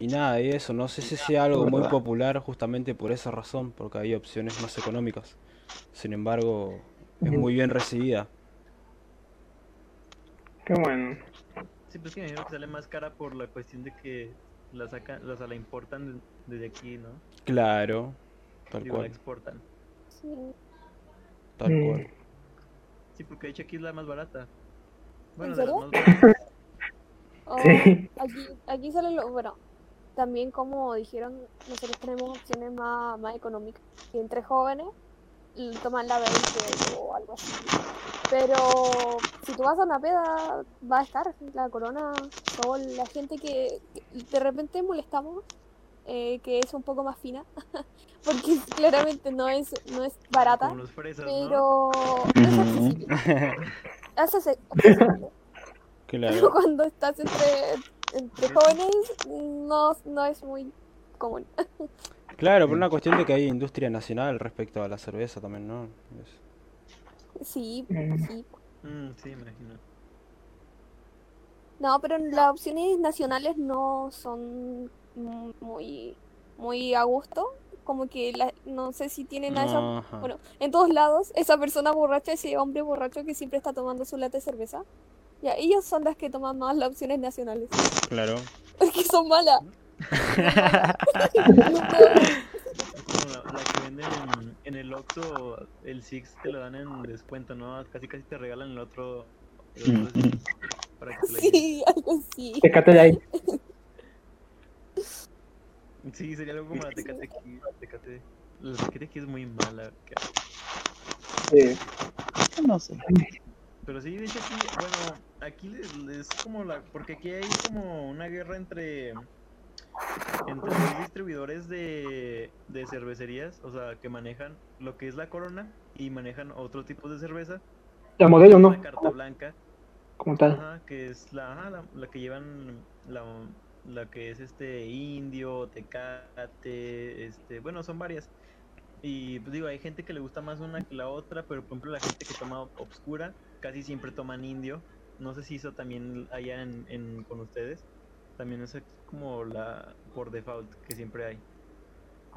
Y nada, y eso, no sé si sea algo muy popular justamente por esa razón, porque hay opciones más económicas. Sin embargo, es muy bien recibida. Qué bueno. Sí, pues que me imagino que sale más cara por la cuestión de que la sacan, o sea, la importan de- desde aquí, ¿no? Claro, tal Digo, la cual, exportan. Sí. tal Mm. cual. Sí, porque de hecho aquí es la más barata. Bueno, ¿En de las serio? más baratas. Oh, Sí. Aquí, aquí sale lo, bueno, también como dijeron, nosotros tenemos opciones más, más económicas. Y entre jóvenes toman la 20 o algo así. Pero si tú vas a una peda, va a estar la corona, sol, la gente que, que de repente molestamos, eh, que es un poco más fina, porque claramente no es, no es barata, Como los fresas, ¿no? pero no es accesible. Es accesible. Pero Claro, cuando estás entre, entre jóvenes no, no es muy común. claro, por una cuestión de que hay industria nacional respecto a la cerveza también, ¿no? Es- Sí, Mm. sí. Mm, sí, me imagino. No, pero las opciones nacionales no son muy, muy a gusto. Como que la- no sé si tienen a esa... Ajá, Bueno, en todos lados, esa persona borracha, ese hombre borracho que siempre está tomando su lata de cerveza. Ya, ellos son las que toman más las opciones nacionales. claro. Es que son malas. Es como la, la que venden en, en el Oxxo, el Six te lo dan en descuento, ¿no? Casi casi te regalan el otro, el otro Six para que te. Sí, algo así. Tecate de ahí. Sí, sería algo como la Tecate aquí. La Tecate, la Tecate aquí es muy mala. que- Eh, No sé. Pero sí, de hecho aquí, bueno, aquí les como la, porque aquí hay como una guerra entre, entre los distribuidores de, de cervecerías, o sea, que manejan lo que es la Corona y manejan otro tipo de cerveza, la modelo, ¿no? la carta blanca, Como tal. ajá, que es la, ajá, la, la que llevan la, la que es este indio, tecate, este, bueno, son varias. Y pues digo, hay gente que le gusta más una que la otra, pero por ejemplo la gente que toma obscura casi siempre toman indio. No sé si eso también allá en, en- con ustedes. También es como la por default que siempre hay.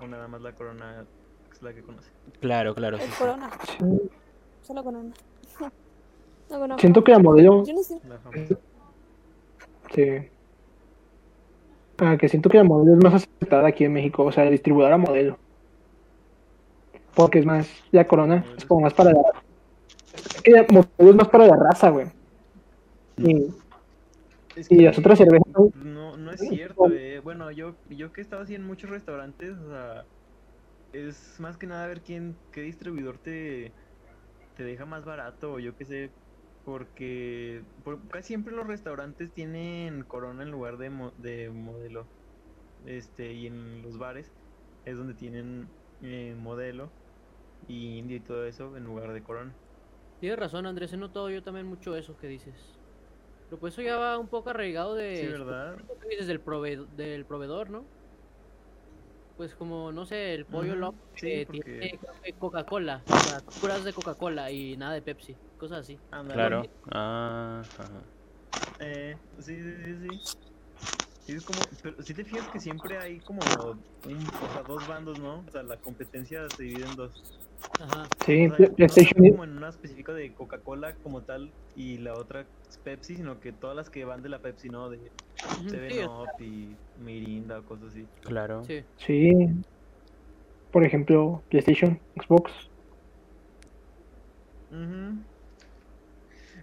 O nada más la corona es la que conoce. Claro, claro, sí, El sí. corona, Sí. solo corona. No. Siento que la modelo. Yo no sé. Sí. Ah, que siento que la modelo es más aceptada aquí en México, o sea, la distribuidora modelo. Porque es más, la corona es como más para la. Es que la modelo es más para la raza, güey. Y, Es y que las otras cervezas No, no es cierto, eh. Bueno, yo, yo que he estado así en muchos restaurantes, o sea, es más que nada ver quién, qué distribuidor te, te deja más barato, o yo qué sé, porque por- casi siempre los restaurantes tienen corona en lugar de, mo- de modelo, este, y en los bares es donde tienen eh, modelo y indio y todo eso en lugar de corona. Tienes razón, Andrés, he notado yo también mucho eso que dices. Pero pues eso ya va un poco arraigado de... Sí, ¿verdad? lo que dices del, prove- del proveedor, ¿no? Pues como, no sé, el pollo Ujú, loco sí, que porque- tiene creo que Coca-Cola, o sea, puras de Coca-Cola y nada de Pepsi, cosas así. Ándale. Claro. Ah, ajá. Eh, sí, sí, sí, sí. Sí, es como, pero si te fijas que siempre hay como un, o sea, dos bandos, ¿no? O sea, la competencia se divide en dos. Ajá. Sí, O sea, no PlayStation. como en una específica de Coca-Cola como tal y la otra es Pepsi, sino que todas las que van de la Pepsi, ¿no? De Seven sí, Up y Mirinda o cosas así. Claro. sí. Sí. Por ejemplo, PlayStation, Xbox.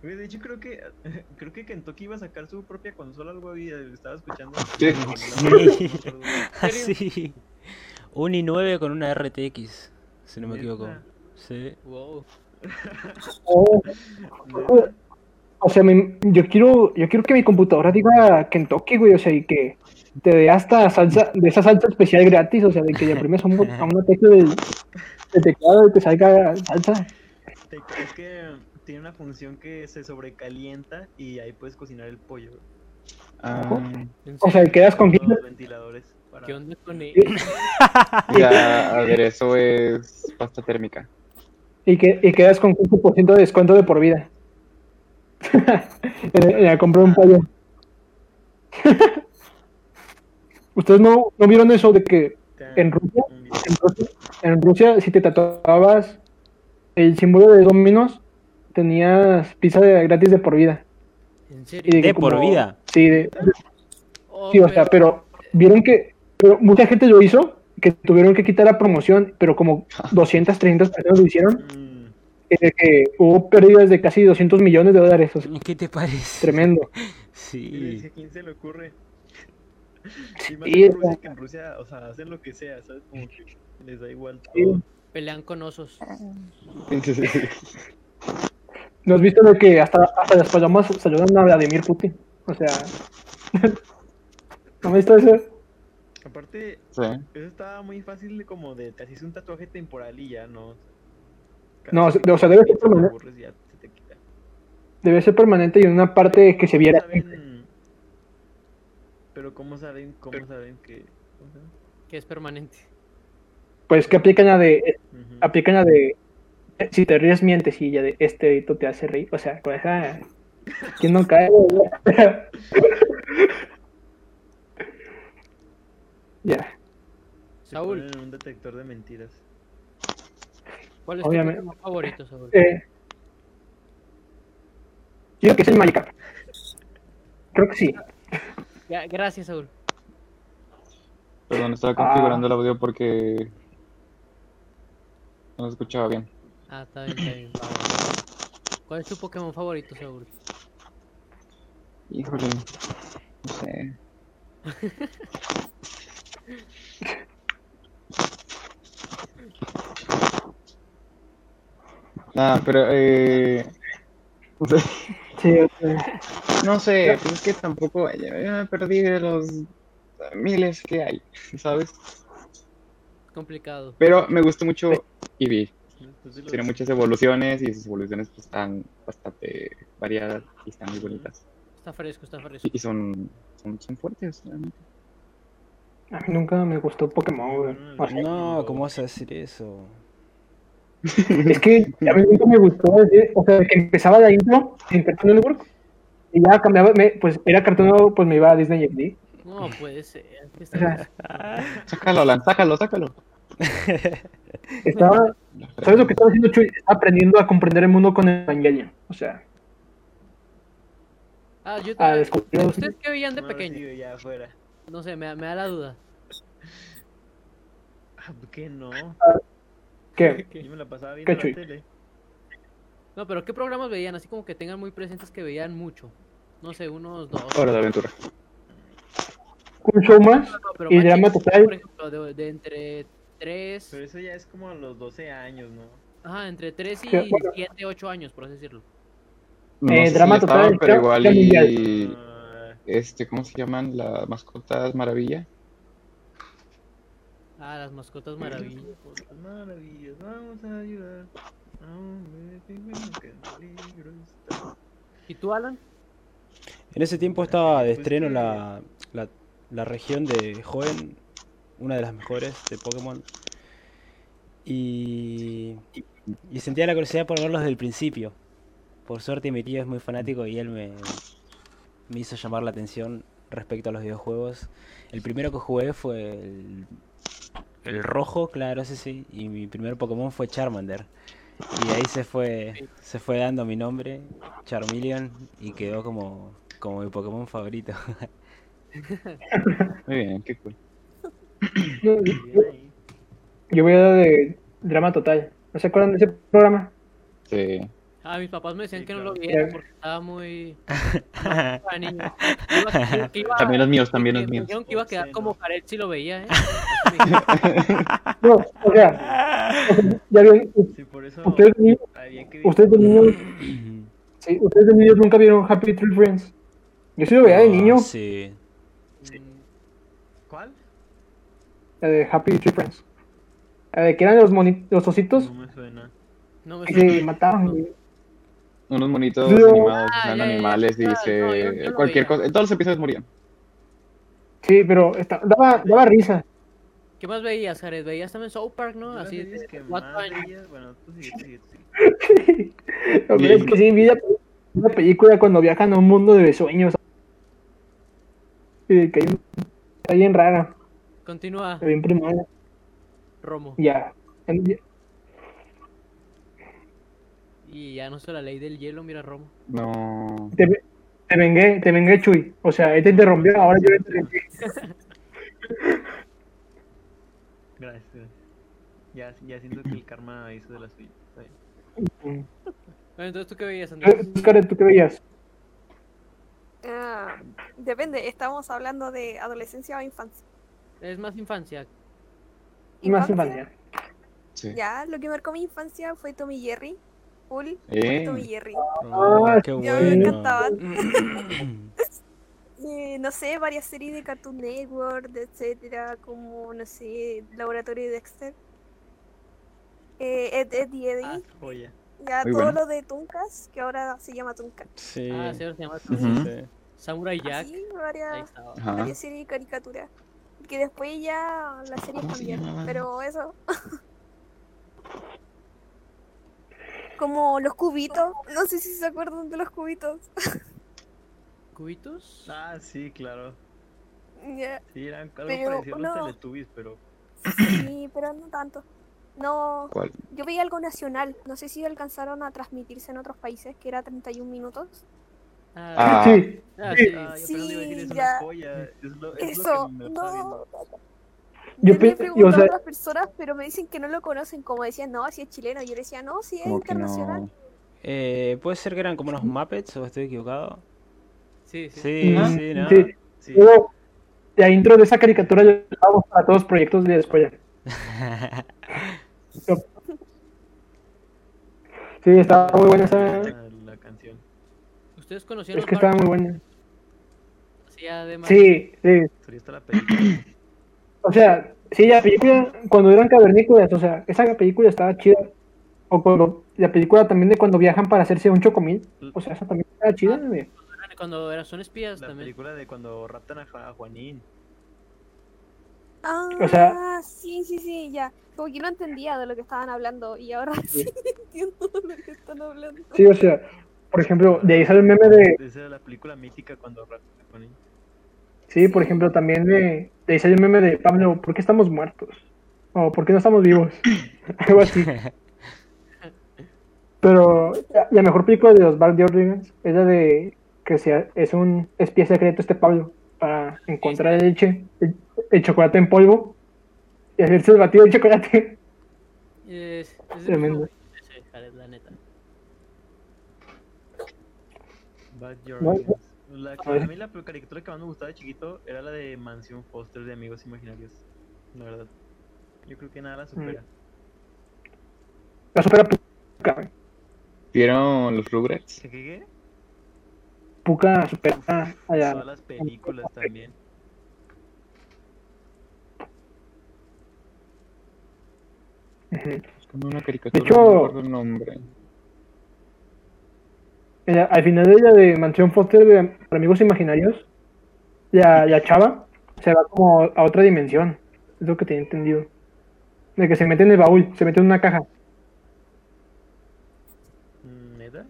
Güey, De hecho, creo que creo que Kentucky iba a sacar su propia consola, algo había, estaba escuchando. ¿Qué? Así. Un i9 con una RTX, si no me equivoco. Sí. Wow. Oh, o sea, me- yo quiero yo quiero que mi computadora diga Kentucky, güey, o sea, y que te dé hasta salsa, de esa salsa especial gratis, o sea, de que le primes a, un, a una tecla del, del teclado y te salga salsa. Te- Es que tiene una función que se sobrecalienta y ahí puedes cocinar el pollo. Ah, ¿En O sea, quedas con Todos 15, los ventiladores. Para- ¿Qué onda con él? ya, a ver, eso es pasta térmica. y, que, y quedas con 15% de descuento de por vida. en la compra de un pollo. ¿Ustedes no, no vieron eso de que en Rusia, en Rusia, en Rusia, si te tatuabas el símbolo de Dominos, tenías pizza de- gratis de por vida? ¿En Y serio? ¿De por vida? Sí, de, Oh, sí, o sea, pero vieron que pero mucha gente lo hizo, que tuvieron que quitar la promoción, pero como 200, 300 personas lo hicieron, Mm, eh, que hubo pérdidas de casi 200 millones de dólares, o sea, ¿Qué te parece? tremendo. sí, Sí. ¿A quién se le ocurre? Y más Sí, en Rusia, que en Rusia, o sea, hacen lo que sea, ¿sabes? Como que les da igual Sí. todo. Pelean con osos. ¿No has visto de que hasta, hasta las palomas saludan a Vladimir Putin? O sea, ¿no has visto eso? Aparte, Sí. eso estaba muy fácil de como de te haces un tatuaje temporal y ya no. No, o sea, debe ser permanente. aburres, ya se te quita. Debe ser permanente y en una parte que se ¿Cómo viera. saben- Pero cómo saben, cómo saben que. es permanente. Pues que aplican la de. Ujú. Aplican la de. eh, Si te ríes, mientes y ya de este edito te hace reír. O sea, con esa. ¿Quién no cae? ya. Se Saúl. un detector de mentiras. ¿Cuál es tu Obviamente. Pokémon favorito, Saúl? Eh, yo creo que es el Magikarp. Creo que sí. Ya, gracias, Saúl. Perdón, estaba configurando el audio porque no se escuchaba bien. Ah, está bien, está bien. ¿Cuál es tu Pokémon favorito, Saúl? Híjole, no sé. Nah, pero eh, Sí, no sé, pues es que tampoco ya, ya me perdí de los miles que hay, ¿sabes? Complicado. Pero me gustó mucho Eevee. Los- Tiene muchas evoluciones y sus evoluciones pues, están bastante variadas y están muy bonitas. Está fresco, está fresco. Y y son, son, son fuertes, realmente. A mí nunca me gustó Pokémon, güey. O sea, No, ¿cómo vas a decir eso? Es que a mí nunca me gustó, o sea, que empezaba la intro en Cartoon Network y ya cambiaba, me- pues era Cartoon Network, pues me iba a Disney XD. No puede ser. ¿qué O está sea, Sácalo, Alan, sácalo, sácalo. estaba, ¿sabes lo que estaba haciendo Chuy? Estaba aprendiendo a comprender el mundo con Evangelion. O sea, Ah, yo a también. descubrir. ¿Ustedes qué veían de pequeño? ya afuera. No sé, me, me da la duda. Ah, ¿por ¿Qué no? ¿Qué? Yo me la pasaba viendo ¿Qué, la Chuy? tele. No, pero ¿qué programas veían? Así como que tengan muy presentes que veían mucho. No sé, unos dos. Hora de aventura. Un show más No, pero y más drama total. Por ejemplo, de, de entre 3, Pero eso ya es como a los 12 años, ¿no? ajá, entre 3 y ¿Qué? Bueno. 7, 8 años, por así decirlo. No Eh, sé si drama total, estaban, pero igual y... Este, ¿cómo se llaman? Las mascotas maravilla. Ah, las mascotas maravillas. Las maravillas, vamos a ayudar. ¿Y tú, Alan? En ese tiempo estaba de Pues estreno la, la, la región de Joven, una de las mejores de Pokémon. Y, y sentía la curiosidad por verlos desde el principio. Por suerte mi tío es muy fanático y él me, me hizo llamar la atención respecto a los videojuegos. El primero que jugué fue el, el rojo, claro, ese sí, y mi primer Pokémon fue Charmander. Y ahí se fue, se fue dando mi nombre, Charmeleon, y quedó como, como mi Pokémon favorito. Muy bien, qué cool. Yo voy a dar de drama total. ¿No se acuerdan de ese programa? Sí. Ah, mis papás me decían Sí, que no lo viera Eh. porque estaba muy... no. Iba- iba- También los míos, también los me míos. dijeron que iba a quedar Sí, como no. Jared si lo veía, ¿eh? Me. No, o sea, ya vieron, Sí, por eso ustedes, de niños- ustedes de niños, sí, ustedes de niños nunca vieron Happy Tree Friends. Yo sí lo veía de Ah, niño. Sí. Mm, La de Happy Tree Friends. La de que eran los, moni- los ositos No me suena. No me que suena. se mataban. Unos monitos No. animados, Ah, eran ya, ya, ya. animales, Ah, dice. no, lo cualquier cosa. En todos los episodios morían. Sí, pero esta- daba, daba risa. ¿Qué más veías, Jared? Veías también South Park, ¿no? Así de que What Bueno, tú tú sigue, tú sigue. Hombre, es que sí, vi la- una película cuando viajan a un mundo de sueños. Y de que hay un- está bien rara, Continúa, está bien primaria. Romo. Ya. Y ya no sé la ley del hielo, mira, Romo. No. Te, te vengué, te vengué, Chuy. O sea, él te interrumpió, ahora yo te vengué. Gracias, gracias. Ya, ya siento que el karma hizo de la suya. Bueno, entonces, ¿tú qué veías, Andrés? Tú, Karen, ¿tú qué veías? Ah, depende, estamos hablando de adolescencia o infancia. Es más infancia. Más infancia. Sí. Ya, lo que marcó mi infancia fue Tommy Jerry. Full Eh. Tommy Jerry. Oh, Ah, qué Ya bueno. me encantaban. Eh, no sé, varias series de Cartoon Network, etcétera, como, no sé, Laboratorio de Dexter. Eh, Ed, Ed y Eddie. Ah, ya muy todo bueno. lo de Tunkas, que ahora se llama Tunkas. Sí. Ah, sí, ahora se llama Ujú. sí. Samurai Jack. Así, Ahí varias, varias series de caricatura. Que después ya las series ¿Cómo se cambiaron, pero eso. como los cubitos, no sé si se acuerdan de los cubitos. ¿Cubitos? Ah, sí, claro. Ya, Sí, eran algo Pero parecido a los uno- Teletubbies, pero Sí, pero no tanto. No, ¿Cuál? yo veía algo nacional. No sé si alcanzaron a transmitirse en otros países, que era 31 minutos. Ah. Sí, ah, sí. sí. Ah, yo Sí, apenas iba a decir, es ya. una joya. Es lo, es Eso, lo que me estaba no. Yo Yo, le yo, pregunto o sea- a otras personas, pero me dicen que no lo conocen. Como decían, no, si es chileno. Yo le decía, no, si es internacional. no. Eh, ¿Puede ser que eran como unos Muppets o estoy equivocado? Sí, sí. Sí, Ajá, sí, ¿no? sí. Sí. Luego, la intro de esa caricatura la usamos para todos los proyectos de después. Sí, estaba muy buena esa. La, la canción. ¿Ustedes conocían Es que estaba muy buena. Sí, además. Sí, sí. La película. O sea, sí, la película, cuando eran cavernícolas, o sea, esa película estaba chida. O cuando, la película también de cuando viajan para hacerse un chocomil. O sea, esa también estaba chida, güey. Cuando eran, son espías La también. película de cuando raptan a, Ju- a Juanín. Ah, O sea- sí, sí, sí, ya. Como que no entendía de lo que estaban hablando. Y ahora sí, entiendo de lo que están hablando. Sí, o sea, por ejemplo, de ahí sale el meme de. Esa era la película mítica cuando raptan a Juanín. Sí, por ejemplo, también de. De sale el meme de Pablo, ¿por qué estamos muertos? O ¿por qué no estamos vivos? Algo así. Pero la, mejor película de los Val Rodriguez es la de que sea, es un espía secreto este Pablo para encontrar el leche, el, el chocolate en polvo y hacerse el batido de chocolate. Es, es Tremendo. La neta. Bad. La que- a mí la caricatura que más me gustaba de chiquito era la de Mansión Foster de Amigos Imaginarios. La verdad. Yo creo que nada la supera. La supera Puka, güey. ¿Vieron los Rugrats? ¿Qué, qué, qué? Puka supera a la- Todas las películas también. Buscando una caricatura, hecho- no recuerdo el nombre. Ella- al final de ella de Mansión Foster de para Amigos Imaginarios, la, la chava se va como a otra dimensión. Es lo que tenía entendido. De que se mete en el baúl, se mete en una caja. ¿Neta?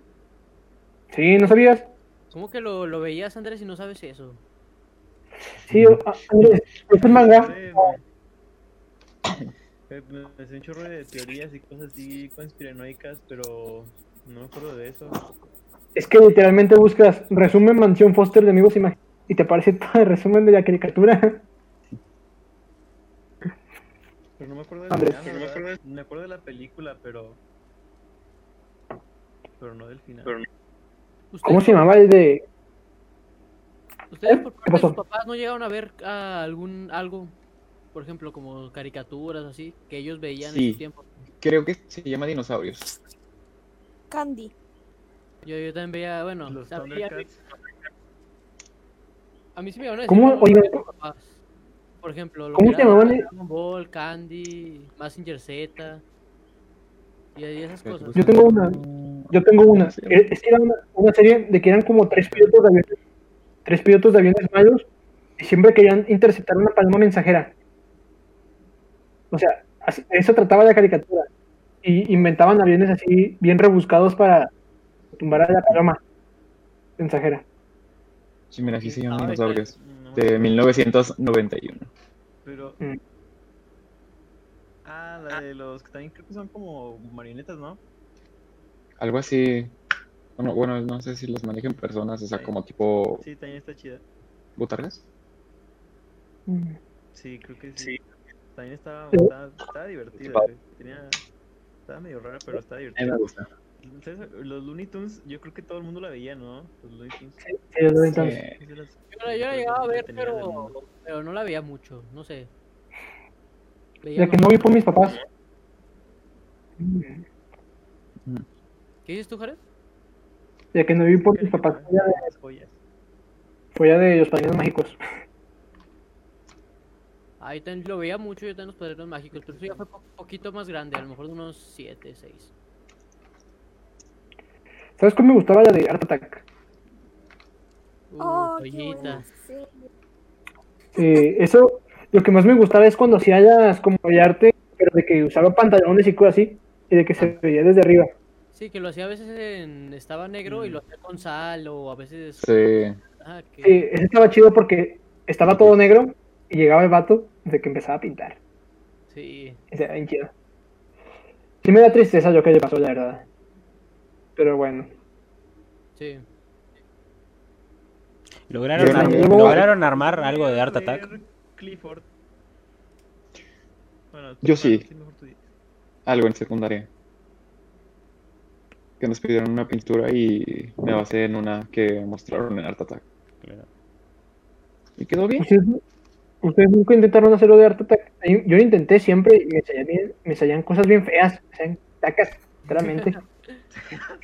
Sí, ¿no sabías? ¿Cómo que lo, lo veías, Andrés, y no sabes eso? Sí, o- a- Andrés, es un manga. sé, me- sé un chorro de teorías y cosas así conspiranoicas, pero no me acuerdo de eso. Es que literalmente buscas resumen Mansión Foster de Amigos y te aparece todo el resumen de la caricatura. Pero no me acuerdo Andrés. final, la. Me acuerdo de la película, pero. Pero no del final. ¿Ustedes, ¿Cómo se llamaba el de.? ¿Ustedes por ¿Qué parte de sus pasó? papás no llegaron a ver ah, algún algo, por ejemplo, como caricaturas así, que ellos veían en su tiempo? Creo que se llama Dinosaurios. Candy. Yo, yo también veía, bueno, Los Thundercats. a mí sí me iban a decir ¿Cómo? Oigan. Por ejemplo, lo ¿Cómo era llamaban? Dragon Ball, Candy, Mazinger Z y ahí esas cosas. Yo tengo una. Yo tengo una. Eh, Es que era una, una serie de que eran como tres pilotos de aviones, tres pilotos de aviones malos y siempre querían interceptar una paloma mensajera. O sea, así- eso trataba la caricatura. Y inventaban aviones así bien rebuscados para tumbar a la paloma mensajera. Sí, mira, aquí se llaman Ay, dinosaurios. No, De 1991. Pero. Mm. Ah, la de los que también creo que son como marionetas, ¿no? Algo así. Bueno, bueno, no sé si los manejan personas, o sea, como tipo Sí, también está chida. botargas. Sí, creo que sí. También estaba, Sí. estaba, estaba divertida. Tenía. Estaba medio rara, pero estaba A mí me divertida. gusta. ¿Sabes? Los Looney Tunes, yo creo que todo el mundo la veía, ¿no? Los Looney Tunes. Sí, los Looney Tunes. Sí. Yo, la- yo la cosas llegaba a ver, pero, no la veía mucho, no sé. Veía La que no vi por mis papás. ¿Qué dices tú, Jared? La que no vi por mis papás. Fue ya de, Las joyas. fue ya de los padrinos mágicos. Ahí lo veía mucho, yo también los padrinos mágicos, pero eso ya fue un poquito más grande, a lo mejor de unos 7, 6. ¿Sabes cuál me gustaba la de Art Attack? Uh, Oh, serie. Eh, eso, lo que más me gustaba es cuando hacía las como de arte, pero de que usaba pantalones y cosas así, y de que se veía desde arriba. Sí, que lo hacía a veces en... estaba negro y Mm. lo hacía con sal o a veces... Sí. Ah, que... Sí, ese estaba chido porque estaba todo negro y llegaba el vato de que empezaba a pintar. sí. Ese era bien chido. Sí me da tristeza lo que le pasó, la verdad. Pero bueno. Sí. ¿Lograron, ar- ¿lograron armar algo de Art Attack? Clifford. Bueno, Yo sí. Algo en secundaria. Que nos pidieron una pintura y me basé en una que mostraron en Art Attack. Claro. Y quedó bien. ¿Ustedes, ustedes nunca intentaron hacerlo de Art Attack? Yo lo intenté siempre y me salían, bien- me salían cosas bien feas. Me salían tacas, literalmente. No,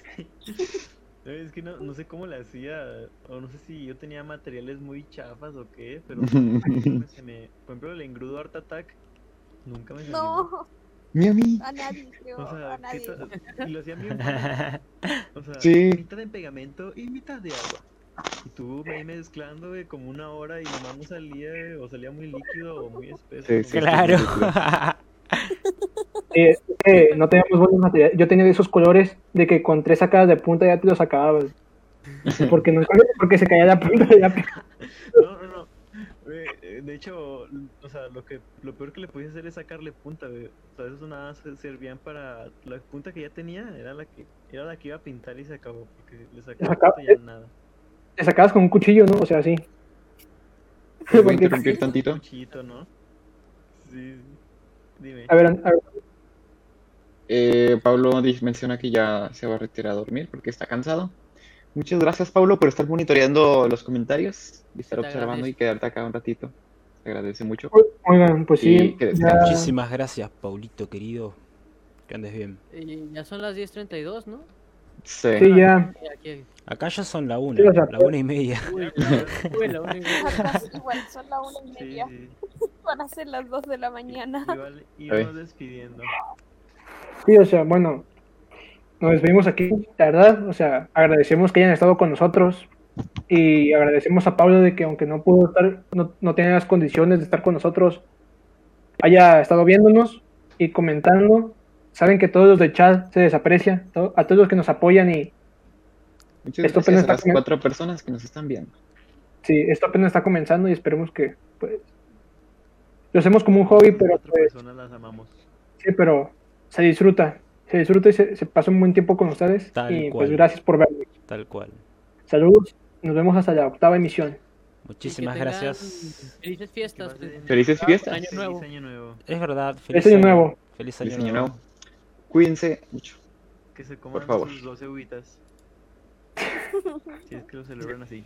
Es que no, no sé cómo le hacía, o no sé si yo tenía materiales muy chafas o qué, pero nunca se me, por ejemplo el engrudo Art Attack nunca me salió. No, Ni a mí. a nadie, creo. O sea, a ¿qué nadie. ta- y lo hacían bien. O sea, Sí. mitad en pegamento y mitad de agua. Y tú ahí mezclando güey, como una hora y nomás no salía, o salía muy líquido o muy espeso. Sí, no sí, sé. Claro. Eh, es que no teníamos buenos materiales. Yo tenía de esos colores de que con tres sacadas de punta ya te los acababas. Porque, no, porque se caía la punta de la No, no, no. Eh, De hecho, o sea, lo que lo peor que le podías hacer es sacarle punta, güey. O sea, esos nada más servían para la punta que ya tenía, era la que era la que iba a pintar y se acabó porque le sacaba sacaba- punta y ya nada. Te sacabas con un cuchillo, ¿no? O sea, sí. ¿Te voy a Porque- interrumpir tantito? Cuchito, ¿no? Sí. Dime. A ver, a ver, Eh, Pablo menciona que ya se va a retirar a dormir porque está cansado. Muchas gracias, Pablo, por estar monitoreando los comentarios y estar Te observando agradezco. y quedarte acá un ratito. Se agradece mucho. oigan, pues Y sí. ya-. Muchísimas gracias, Paulito querido. Que andes bien. Y ya son las 10.32, ¿no? Sí. sí, ya. Acá ya son la una, Sí, la una y media. Uy, la- la una y media. Igual son las una y Sí, media. sí. Van a ser las dos de la mañana. Igual íbamos despidiendo. Sí, o sea, bueno, nos despedimos aquí, la verdad, o sea, agradecemos que hayan estado con nosotros y agradecemos a Pablo de que aunque no pudo estar, no, no tenía las condiciones de estar con nosotros, haya estado viéndonos y comentando. Saben que todos los del chat se desaprecia, to- a todos los que nos apoyan y Muchas Esto gracias apenas a las cuatro personas que nos están viendo. sí, esto apenas está comenzando y esperemos que, pues, lo hacemos como un hobby, pero Cuatro pues, personas las amamos. sí, pero se disfruta, se disfruta y se, se pasa un buen tiempo con ustedes Tal y cual. pues gracias por vernos. Tal cual. Saludos, nos vemos hasta la octava emisión. Muchísimas gracias. Felices fiestas. Felices fiestas. Año nuevo. Feliz año nuevo. Es verdad. Feliz año nuevo. Feliz año, Feliz año nuevo. nuevo. Cuídense mucho. Que se coman favor. sus 12 uvitas. si es que lo celebran así.